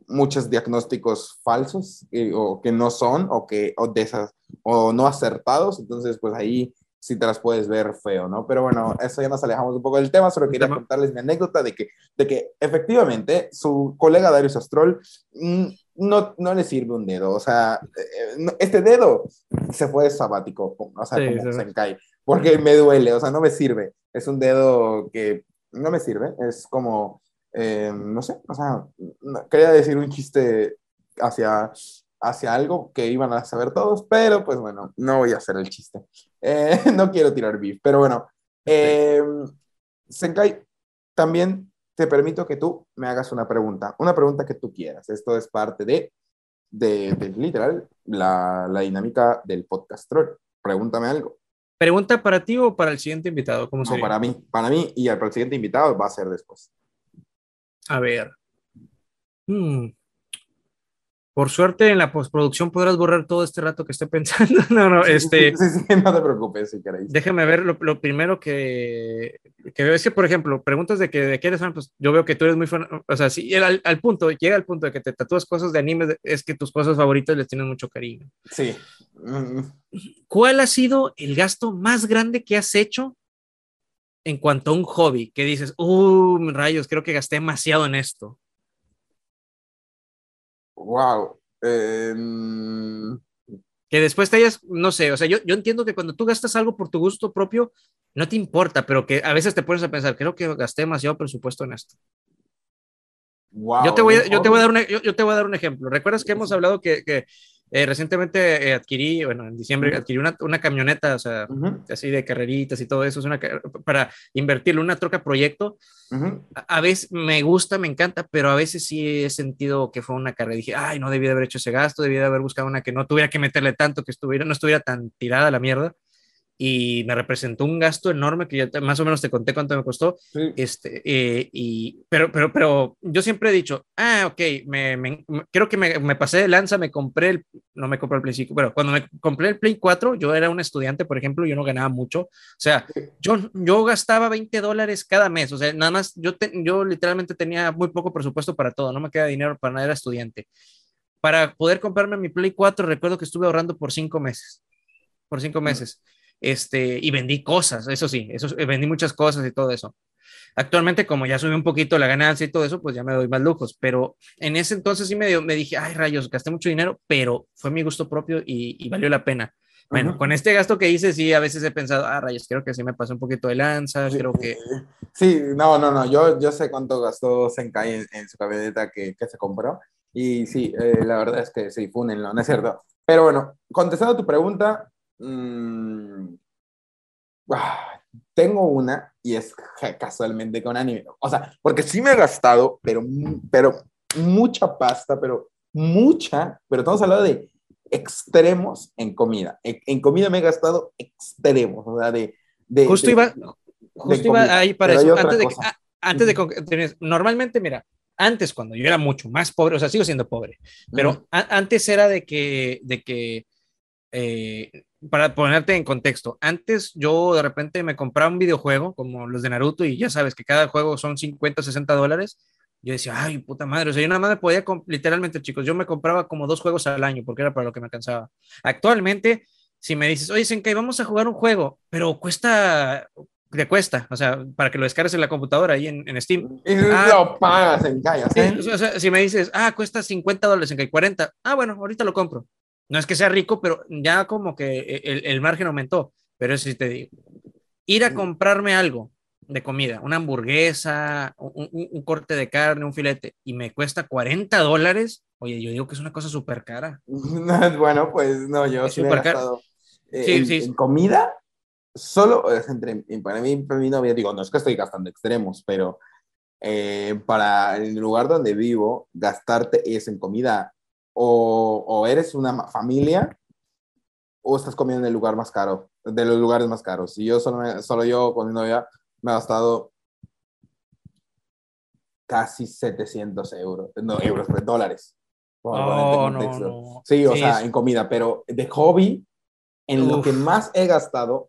muchos diagnósticos falsos o que no son o que o de esas o no acertados entonces pues ahí si te las puedes ver feo, ¿no? Pero bueno, eso ya nos alejamos un poco del tema, solo quería contarles mi anécdota de que, de que efectivamente su colega Darius Astrol mm, no, no le sirve un dedo, o sea, eh, este dedo se fue sabático, o sea, como se cae, porque me duele, o sea, no me sirve, es un dedo que no me sirve, es como, eh, no sé, o sea, quería decir un chiste hacia hacia algo que iban a saber todos, pero pues bueno, no voy a hacer el chiste. Eh, no quiero tirar beef, pero bueno. Eh, Senkai, también te permito que tú me hagas una pregunta, una pregunta que tú quieras. Esto es parte de, de, literal, la, la, dinámica del podcast troll. Pregúntame algo. ¿Pregunta para ti o para el siguiente invitado? ¿Cómo no, para mí, para mí y para el siguiente invitado va a ser después. A ver. Hmm. Por suerte, en la postproducción podrás borrar todo este rato que estoy pensando. no, no, este. Sí, sí, no te preocupes si queréis. Déjame ver lo, lo primero que, que, veo. Es que, por ejemplo, preguntas de que de qué eres fan, pues yo veo que tú eres muy fan. O sea, si al, al punto, llega al punto de que te tatúas cosas de anime, es que tus cosas favoritas les tienen mucho cariño. Sí. ¿Cuál ha sido el gasto más grande que has hecho en cuanto a un hobby que dices, uh, rayos, creo que gasté demasiado en esto? Wow. Em, que después te hayas, no sé, o sea, yo, yo entiendo que cuando tú gastas algo por tu gusto propio, no te importa, pero que a veces te pones a pensar, creo que gasté demasiado presupuesto en esto. wow, yo, te voy a, un yo, te voy a dar un, yo, yo te voy a dar un ejemplo. ¿Recuerdas que hemos hablado que, que eh, recientemente eh, adquirí, bueno, en diciembre adquirí una, una camioneta, o sea, Ujú, así de carreritas y todo eso, es una, para invertirle una troca proyecto? a a veces me gusta, me encanta, pero a veces sí he sentido que fue una carrera. Dije, ay, no debí de haber hecho ese gasto, debí de haber buscado una que no tuviera que meterle tanto, que estuviera, no estuviera tan tirada la mierda. Y me representó un gasto enorme que ya te- más o menos te conté cuánto me costó. Sí. Este, eh, y, pero, pero, pero yo siempre he dicho, ah, ok, me, me- me- creo que me, me pasé de lanza, me compré el, no me compré el Play 5, pero cuando me compré el Play 4, yo era un estudiante, por ejemplo, yo no ganaba mucho. O sea, yo, yo gastaba 20 dólares cada mes, o sea, nada más, yo, te- yo literalmente tenía muy poco presupuesto para todo, no me queda dinero para nada, era estudiante. Para poder comprarme mi Play 4, recuerdo que estuve ahorrando por cinco meses, por cinco meses, este, y vendí cosas, eso sí, eso, eh, vendí muchas cosas y todo eso. Actualmente, como ya subí un poquito la ganancia y todo eso, pues ya me doy más lujos, pero en ese entonces sí me, dio- me dije, ay rayos, gasté mucho dinero, pero fue mi gusto propio y, y valió la pena. Bueno, con este gasto que hice, sí, a veces he pensado, ah, rayos, creo que sí me pasó un poquito de lanza, Sí, creo que... sí. No, no, no. Yo, yo sé cuánto gastó Senkai en, en su camioneta que, que se compró. Y sí, eh, la verdad es que sí, fúnenlo, ¿no es cierto? Pero bueno, contestando a tu pregunta, mm, ah, tengo una y es casualmente con anime. O sea, porque sí me he gastado, pero, pero mucha pasta, pero mucha, pero estamos hablando de extremos en comida. En, en comida me he gastado extremos, o sea, de... de Justo de- iba, justo iba ahí para pero eso. Antes de, a- antes de normalmente, mira, antes cuando yo era mucho más pobre, o sea, sigo siendo pobre, pero Ujú. a- antes era de que, de que, eh, para ponerte en contexto, antes yo de repente me compraba un videojuego como los de Naruto y ya sabes que cada juego son 50, 60 dólares. Yo decía, ay, puta madre, o sea, yo nada más me podía, literalmente, chicos, yo me compraba como dos juegos al año porque era para lo que me alcanzaba. Actualmente, si me dices, oye, Senkai, vamos a jugar un juego, pero cuesta, te cuesta, o sea, para que lo descargues en la computadora ahí en, en Steam. Y Ah. lo pagas en calles, Sí, o sea, si me dices, ah, cuesta 50 dólares, Senkai, 40, ah, bueno, ahorita lo compro. No es que sea rico, pero ya como que el, el margen aumentó. Pero eso sí te digo, ir a comprarme algo de comida, una hamburguesa, un, un- un corte de carne, un filete, y me cuesta 40 dólares, oye, yo digo que es una cosa súper cara. bueno, pues no, yo sí me he gastado eh, Sí, en, sí. en comida, solo es entre, para mí, para mi novia, digo, no es que estoy gastando extremos, pero eh, para el lugar donde vivo, gastarte es en comida, o, o eres una familia, o estás comiendo en el lugar más caro, de los lugares más caros. Y yo solo, me- solo yo con mi novia me he gastado casi 700 euros, no, euros, pues, dólares. por Oh, no, no. Sí, o Sí, sea, es- en comida, pero de hobby, en lo que más he gastado,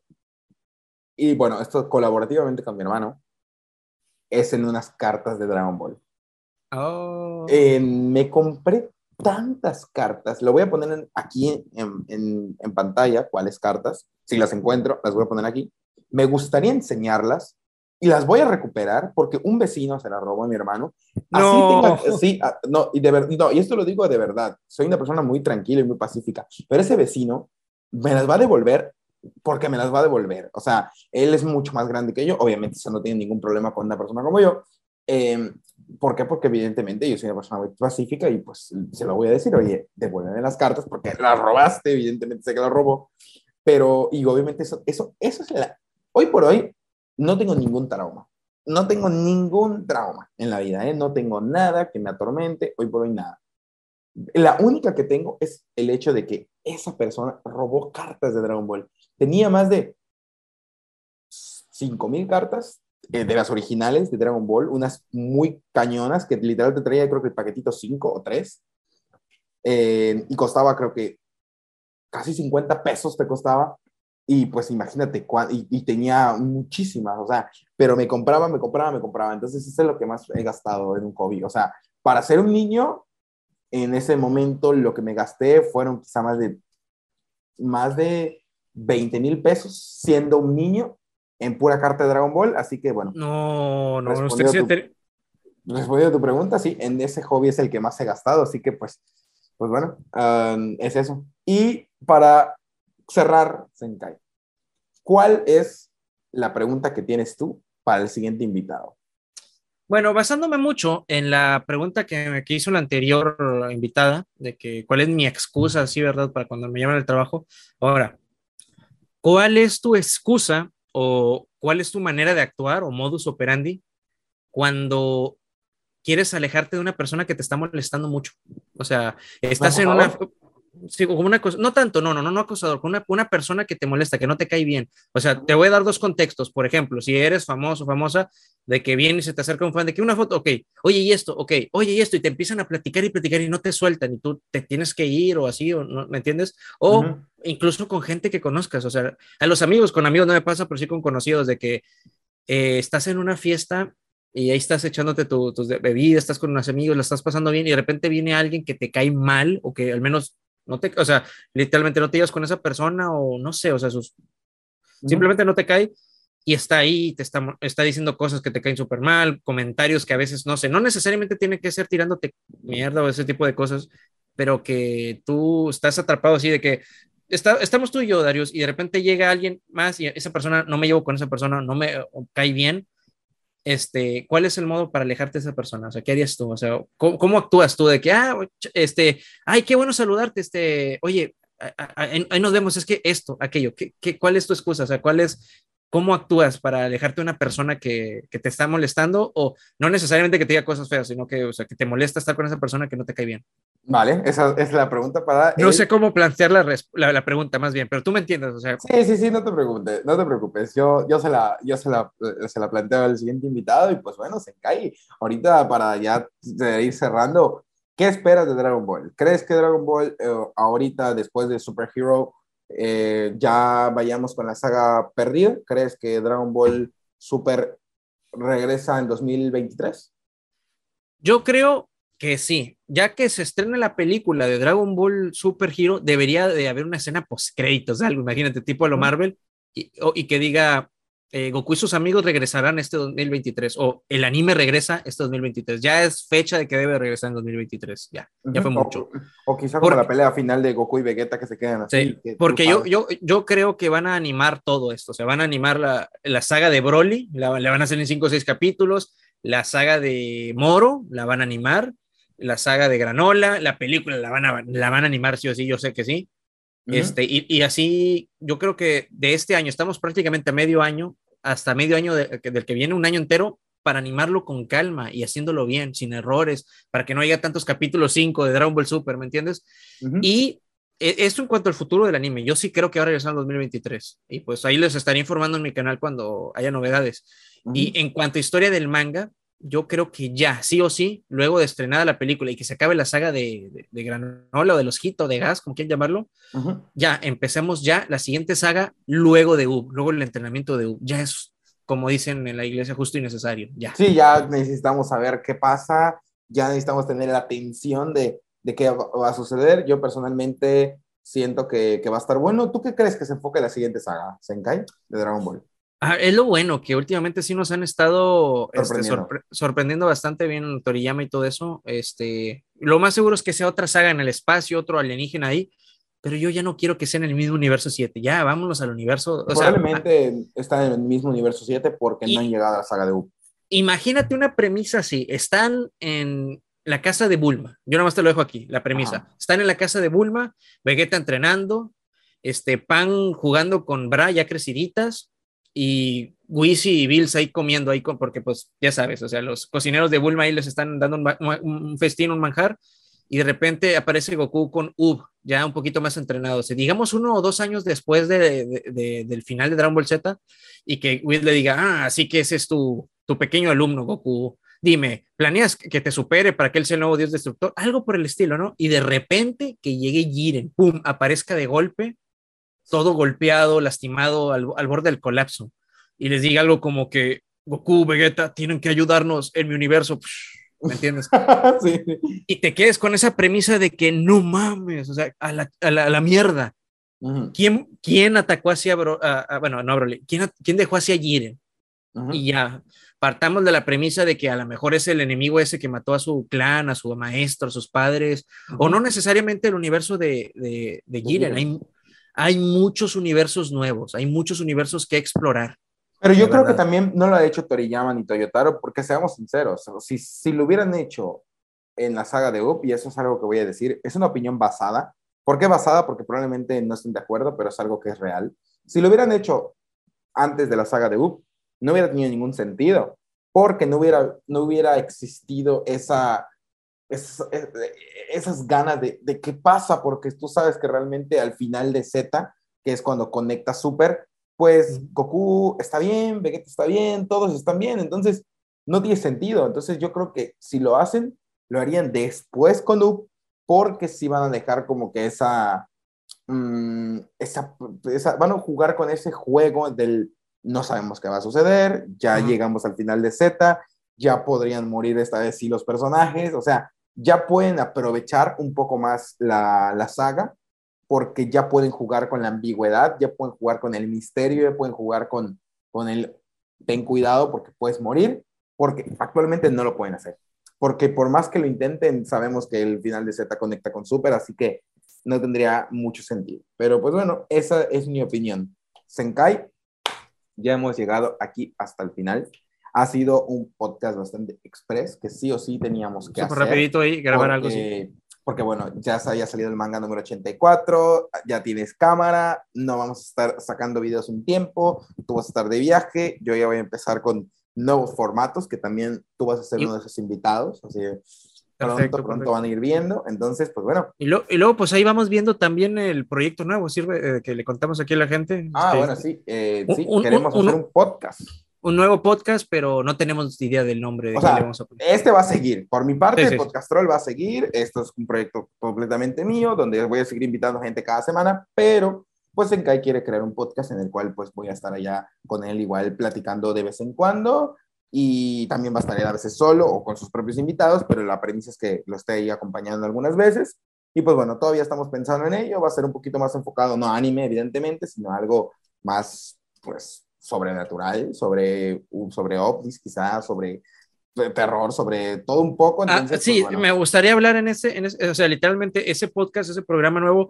y bueno, esto colaborativamente con mi hermano, es en unas cartas de Dragon Ball. Oh. Eh, me compré tantas cartas, lo voy a poner en- aquí en, en- en pantalla, cuáles cartas, si las encuentro, las voy a poner aquí. Me gustaría enseñarlas y las voy a recuperar porque un vecino se las robó a mi hermano. Así No. tenga- sí, ah, no, y de ver- no, y esto lo digo de verdad, soy una persona muy tranquila y muy pacífica, pero ese vecino me las va a devolver porque me las va a devolver. O sea, él es mucho más grande que yo, obviamente eso no tiene ningún problema con una persona como yo. Eh, ¿Por qué? Porque evidentemente yo soy una persona muy pacífica y pues se lo voy a decir, oye, devuélveme las cartas porque las robaste, evidentemente sé que las robó, pero y obviamente eso, eso, eso es la... Hoy por hoy no tengo ningún trauma, no tengo ningún trauma en la vida, ¿eh? no tengo nada que me atormente, hoy por hoy nada. La única que tengo es el hecho de que esa persona robó cartas de Dragon Ball. Tenía más de 5.000 cartas eh, de las originales de Dragon Ball, unas muy cañonas que literal te traía creo que el paquetito 5 o 3 y costaba creo que casi 50 pesos te costaba y pues imagínate, y, y tenía muchísimas, o sea, pero me compraba, me compraba, me compraba, entonces eso es lo que más he gastado en un hobby, o sea, para ser un niño, en ese momento lo que me gasté fueron quizá más de, más de 20 mil pesos siendo un niño en pura carta de Dragon Ball, así que bueno. No, no, no respondiendo a tu pregunta, sí, en ese hobby es el que más he gastado, así que pues, pues bueno, es eso. Y para cerrar, Senkai, ¿cuál es la pregunta que tienes tú para el siguiente invitado? Bueno, basándome mucho en la pregunta que, que hizo la anterior invitada, de que cuál es mi excusa, sí, ¿verdad? Para cuando me llaman al trabajo. Ahora, ¿cuál es tu excusa o cuál es tu manera de actuar o modus operandi cuando quieres alejarte de una persona que te está molestando mucho? O sea, estás en una, Sí, como una cosa, no tanto, no, no, no, no acosador, una, una persona que te molesta, que no te cae bien. O sea, te voy a dar dos contextos. Por ejemplo, si eres famoso, famosa, de que viene y se te acerca un fan, de que una foto, ok, oye, y esto, ok, oye, y esto, y te empiezan a platicar y platicar y no te sueltan y tú te tienes que ir o así, o no, ¿me entiendes? O incluso con gente que conozcas, o sea, a los amigos, con amigos no me pasa, pero sí con conocidos, de que eh, estás en una fiesta y ahí estás echándote tus bebidas, estás con unos amigos, la estás pasando bien y de repente viene alguien que te cae mal o que al menos no te, o sea, literalmente no te llevas con esa persona o no sé, o sea, sus, simplemente no te cae y está ahí, te está, está diciendo cosas que te caen súper mal, comentarios que a veces, no sé, no necesariamente tiene que ser tirándote mierda o ese tipo de cosas, pero que tú estás atrapado así de que está, estamos tú y yo, Darius, y de repente llega alguien más y esa persona, no me llevo con esa persona, no me cae bien, este, ¿cuál es el modo para alejarte de esa persona? O sea, ¿qué harías tú? O sea, ¿cómo, actúas tú de que, ah, este, ay, qué bueno saludarte, este, oye, ahí nos vemos, es que esto, aquello, ¿qué, qué, cuál es tu excusa? O sea, ¿cuál es, cómo actúas para alejarte de una persona que, que, te está molestando o no necesariamente que te diga cosas feas, sino que, o sea, que te molesta estar con esa persona que no te cae bien? Vale, esa es la pregunta para... No sé cómo plantear la, la, pregunta más bien, pero tú me entiendes, o sea... Sí, sí, sí, no te preocupes, no te preocupes. Yo, yo, se, la, yo se, la, se la planteo al siguiente invitado y pues bueno, se cae. Ahorita para ya ir cerrando, ¿qué esperas de Dragon Ball? ¿Crees que Dragon Ball eh, ahorita, después de Super Hero, eh, ya vayamos con la saga perdida? ¿Crees que Dragon Ball Super regresa en 2023? Yo creo que sí, ya que se estrena la película de Dragon Ball Super Hero, debería de haber una escena post créditos, algo, imagínate, tipo a lo Marvel, y, y que diga eh, Goku y sus amigos regresarán este 2023, o el anime regresa este 2023. Ya es fecha de que debe regresar en 2023, ya, ya fue mucho. O, quizá como la pelea final de Goku y Vegeta que se quedan así. Sí, porque yo, yo, yo creo que van a animar todo esto, o sea, van a animar la, la saga de Broly, la, la van a hacer en 5 o 6 capítulos, la saga de Moro, la van a animar la saga de Granola, la película la van a, la van a animar sí o sí, yo sé que sí. este, y, y, así, yo creo que de este año, estamos prácticamente a medio año, hasta medio año del que viene, un año entero, para animarlo con calma y haciéndolo bien, sin errores, para que no haya tantos capítulos 5 de Dragon Ball Super, ¿me entiendes? Y e, esto en cuanto al futuro del anime, yo sí creo que va a regresar en 2023. Y pues ahí les estaré informando en mi canal cuando haya novedades. Y en cuanto a historia del manga, yo creo que ya, sí o sí, luego de estrenada la película y que se acabe la saga de, de, Granola o de los Hito de Gas, como quieran llamarlo, ya empecemos ya la siguiente saga luego de U, luego el entrenamiento de U. Ya es, como dicen en la iglesia, justo y necesario. Ya. Sí, ya necesitamos saber qué pasa, ya necesitamos tener la atención de, de qué va a suceder. Yo personalmente siento que, que, va a estar bueno. ¿Tú qué crees que se enfoque la siguiente saga, Senkai, de Dragon Ball? Ah, es lo bueno, que últimamente sí nos han estado este, sorprendiendo. bastante bien Toriyama y todo eso. Este, lo más seguro es que sea otra saga en el espacio, otro alienígena ahí, pero yo ya no quiero que sea en el mismo universo 7. Ya, vámonos al universo. Probablemente está en el mismo universo 7 porque no han llegado a la saga de U. Imagínate una premisa así: están en la casa de Bulma. Yo nada más te lo dejo aquí, la premisa. Están en la casa de Bulma, Vegeta entrenando, este Pan jugando con Bra ya creciditas y Wisi y Bills ahí comiendo ahí, porque pues ya sabes, o sea, los cocineros de Bulma ahí les están dando un, festín, un manjar, y de repente aparece Goku con Ub, ya un poquito más entrenado, o sea, digamos uno o dos años después de, del final de Dragon Ball Z, y que Whis le diga, ah, así que ese es tu, tu pequeño alumno, Goku, dime, ¿planeas que te supere para que él sea el nuevo dios destructor? Algo por el estilo, ¿no? Y de repente que llegue Jiren, pum, aparezca de golpe todo golpeado, lastimado, al, borde del colapso, y les diga algo como que Goku, Vegeta, tienen que ayudarnos en mi universo, ¿me entiendes? sí. Y te quedes con esa premisa de que no mames, o sea, a la, a la, mierda. ¿Quién, ¿Quién atacó hacia, Bro, bueno, no Broly, ¿quién, ¿quién dejó hacia Jiren? Y ya, partamos de la premisa de que a lo mejor es el enemigo ese que mató a su clan, a su maestro, a sus padres, o no necesariamente el universo de, de, de Jiren. Hay, hay muchos universos nuevos, hay muchos universos que explorar. Pero yo creo que también no lo ha hecho Toriyama ni Toyotaro, porque seamos sinceros, si, si lo hubieran hecho en la saga de Up, y eso es algo que voy a decir, es una opinión basada. ¿Por qué basada? Porque probablemente no estén de acuerdo, pero es algo que es real. Si lo hubieran hecho antes de la saga de Up, no hubiera tenido ningún sentido, porque no hubiera, no hubiera existido esa, esas ganas de, de qué pasa, porque tú sabes que realmente al final de Z, que es cuando conecta Super, pues Goku está bien, Vegeta está bien, todos están bien, entonces no tiene sentido. Entonces yo creo que si lo hacen, lo harían después con Up, porque si van a dejar como que esa, mm, esa, esa, van a jugar con ese juego del no sabemos qué va a suceder, ya llegamos al final de Z, ya podrían morir esta vez sí los personajes, o sea, ya pueden aprovechar un poco más la, la saga porque ya pueden jugar con la ambigüedad, ya pueden jugar con el misterio, ya pueden jugar con, con el ten cuidado porque puedes morir, porque actualmente no lo pueden hacer. Porque por más que lo intenten, sabemos que el final de Z conecta con Super, así que no tendría mucho sentido. Pero pues bueno, esa es mi opinión. Senkai, ya hemos llegado aquí hasta el final. Ha sido un podcast bastante express, que sí o sí teníamos que hacer. rapidito ahí, grabar algo así porque bueno, ya se había salido el manga número 84, ya tienes cámara, no vamos a estar sacando videos un tiempo, tú vas a estar de viaje, yo ya voy a empezar con nuevos formatos, que también tú vas a ser uno de esos invitados, así que pronto, pronto van a ir viendo, entonces, pues bueno. Y, lo, y, luego, pues ahí vamos viendo también el proyecto nuevo, sirve eh, que le contamos aquí a la gente. Ah, este, bueno, sí, eh, sí, queremos hacer un podcast un nuevo podcast, pero no tenemos idea del nombre. De o sea, este va a seguir. Por mi parte, el Podcastrol va a seguir. Esto es un proyecto completamente mío, donde voy a seguir invitando gente cada semana, pero pues Enkai quiere crear un podcast en el cual pues voy a estar allá con él igual platicando de vez en cuando y también va a estar a veces solo o con sus propios invitados, pero la premisa es que lo esté ahí acompañando algunas veces. Y pues bueno, todavía estamos pensando en ello, va a ser un poquito más enfocado, no anime evidentemente, sino algo más pues sobrenatural, sobre, sobre ovnis quizás, sobre terror, sobre todo un poco. Ah, entonces, sí, pues, me gustaría hablar en ese, en ese, o sea, literalmente ese podcast, ese programa nuevo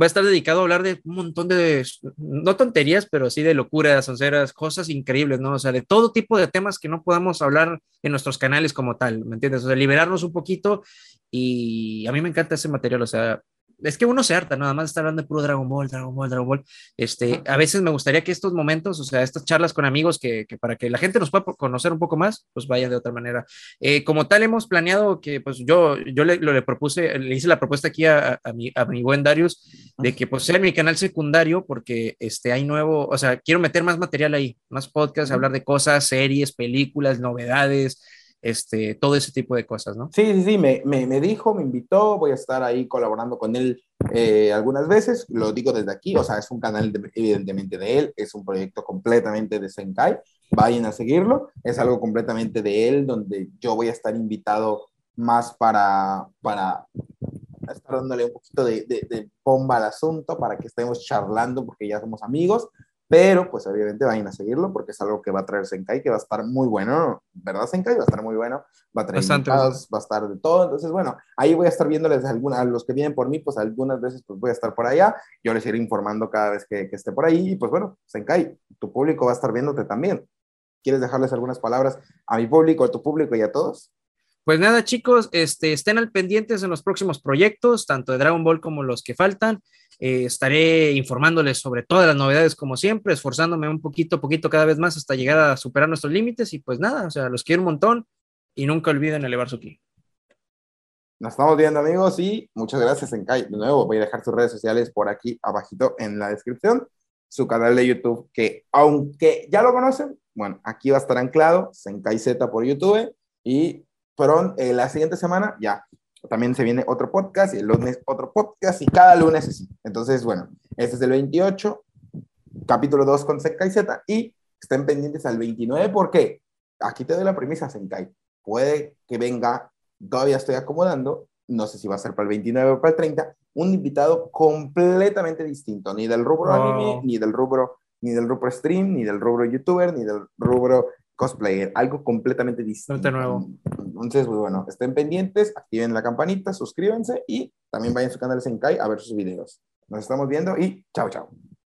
va a estar dedicado a hablar de un montón de, no tonterías, pero sí de locuras, onceras, cosas increíbles, ¿no? O sea, de todo tipo de temas que no podamos hablar en nuestros canales como tal, ¿me entiendes? O sea, liberarnos un poquito y a mí me encanta ese material, o sea, es que uno se harta, nada más estar hablando de puro Dragon Ball, Dragon Ball, Dragon Ball. Este, a veces me gustaría que estos momentos, o sea, estas charlas con amigos, que, que para que la gente nos pueda conocer un poco más, pues vaya de otra manera. Eh, como tal, hemos planeado que, pues yo, yo le, le propuse, le hice la propuesta aquí a, a, mi, a mi buen Darius, de que pues sea mi canal secundario, porque este, hay nuevo, o sea, quiero meter más material ahí, más podcasts, hablar de cosas, series, películas, novedades, este, todo ese tipo de cosas, ¿no? Sí, sí, me, me, me dijo, me invitó, voy a estar ahí colaborando con él eh, algunas veces, lo digo desde aquí, o sea, es un canal evidentemente de él, es un proyecto completamente de Senkai, vayan a seguirlo, es algo completamente de él, donde yo voy a estar invitado más para, para estar dándole un poquito de, de, de bomba al asunto, para que estemos charlando, porque ya somos amigos, pero, pues obviamente vayan a seguirlo porque es algo que va a traer Senkai, que va a estar muy bueno, ¿verdad, Senkai? Va a estar muy bueno, va a traer invitados, va a estar de todo. Entonces, bueno, ahí voy a estar viéndoles algunas, a los que vienen por mí, pues algunas veces pues voy a estar por allá. Yo les iré informando cada vez que, que esté por ahí. Y pues bueno, Senkai, tu público va a estar viéndote también. ¿Quieres dejarles algunas palabras a mi público, a tu público y a todos? Pues nada, chicos, este, estén al pendientes en los próximos proyectos, tanto de Dragon Ball como los que faltan. Eh, estaré informándoles sobre todas las novedades como siempre, esforzándome un poquito, poquito cada vez más hasta llegar a superar nuestros límites y pues nada, o sea, los quiero un montón y nunca olviden elevar su ki. Nos estamos viendo amigos y muchas gracias Senkai. De nuevo voy a dejar sus redes sociales por aquí abajito en la descripción. Su canal de YouTube que aunque ya lo conocen, bueno, aquí va a estar anclado Senkai Z por YouTube y pero eh, la siguiente semana ya también se viene otro podcast y el lunes otro podcast y cada lunes así. Entonces, bueno, este es el 28, capítulo 2 con Senkai Z y estén pendientes al 29 porque aquí te doy la premisa, Senkai. Puede que venga, todavía estoy acomodando, no sé si va a ser para el 29 o para el 30, un invitado completamente distinto, ni del rubro Oh. anime, ni del rubro, ni del rubro stream, ni del rubro youtuber, ni del rubro cosplayer, algo completamente distinto. nuevo. Entonces, pues bueno, estén pendientes, activen la campanita, suscríbanse y también vayan a su canal de Senkai a ver sus videos. Nos estamos viendo y chao, chao.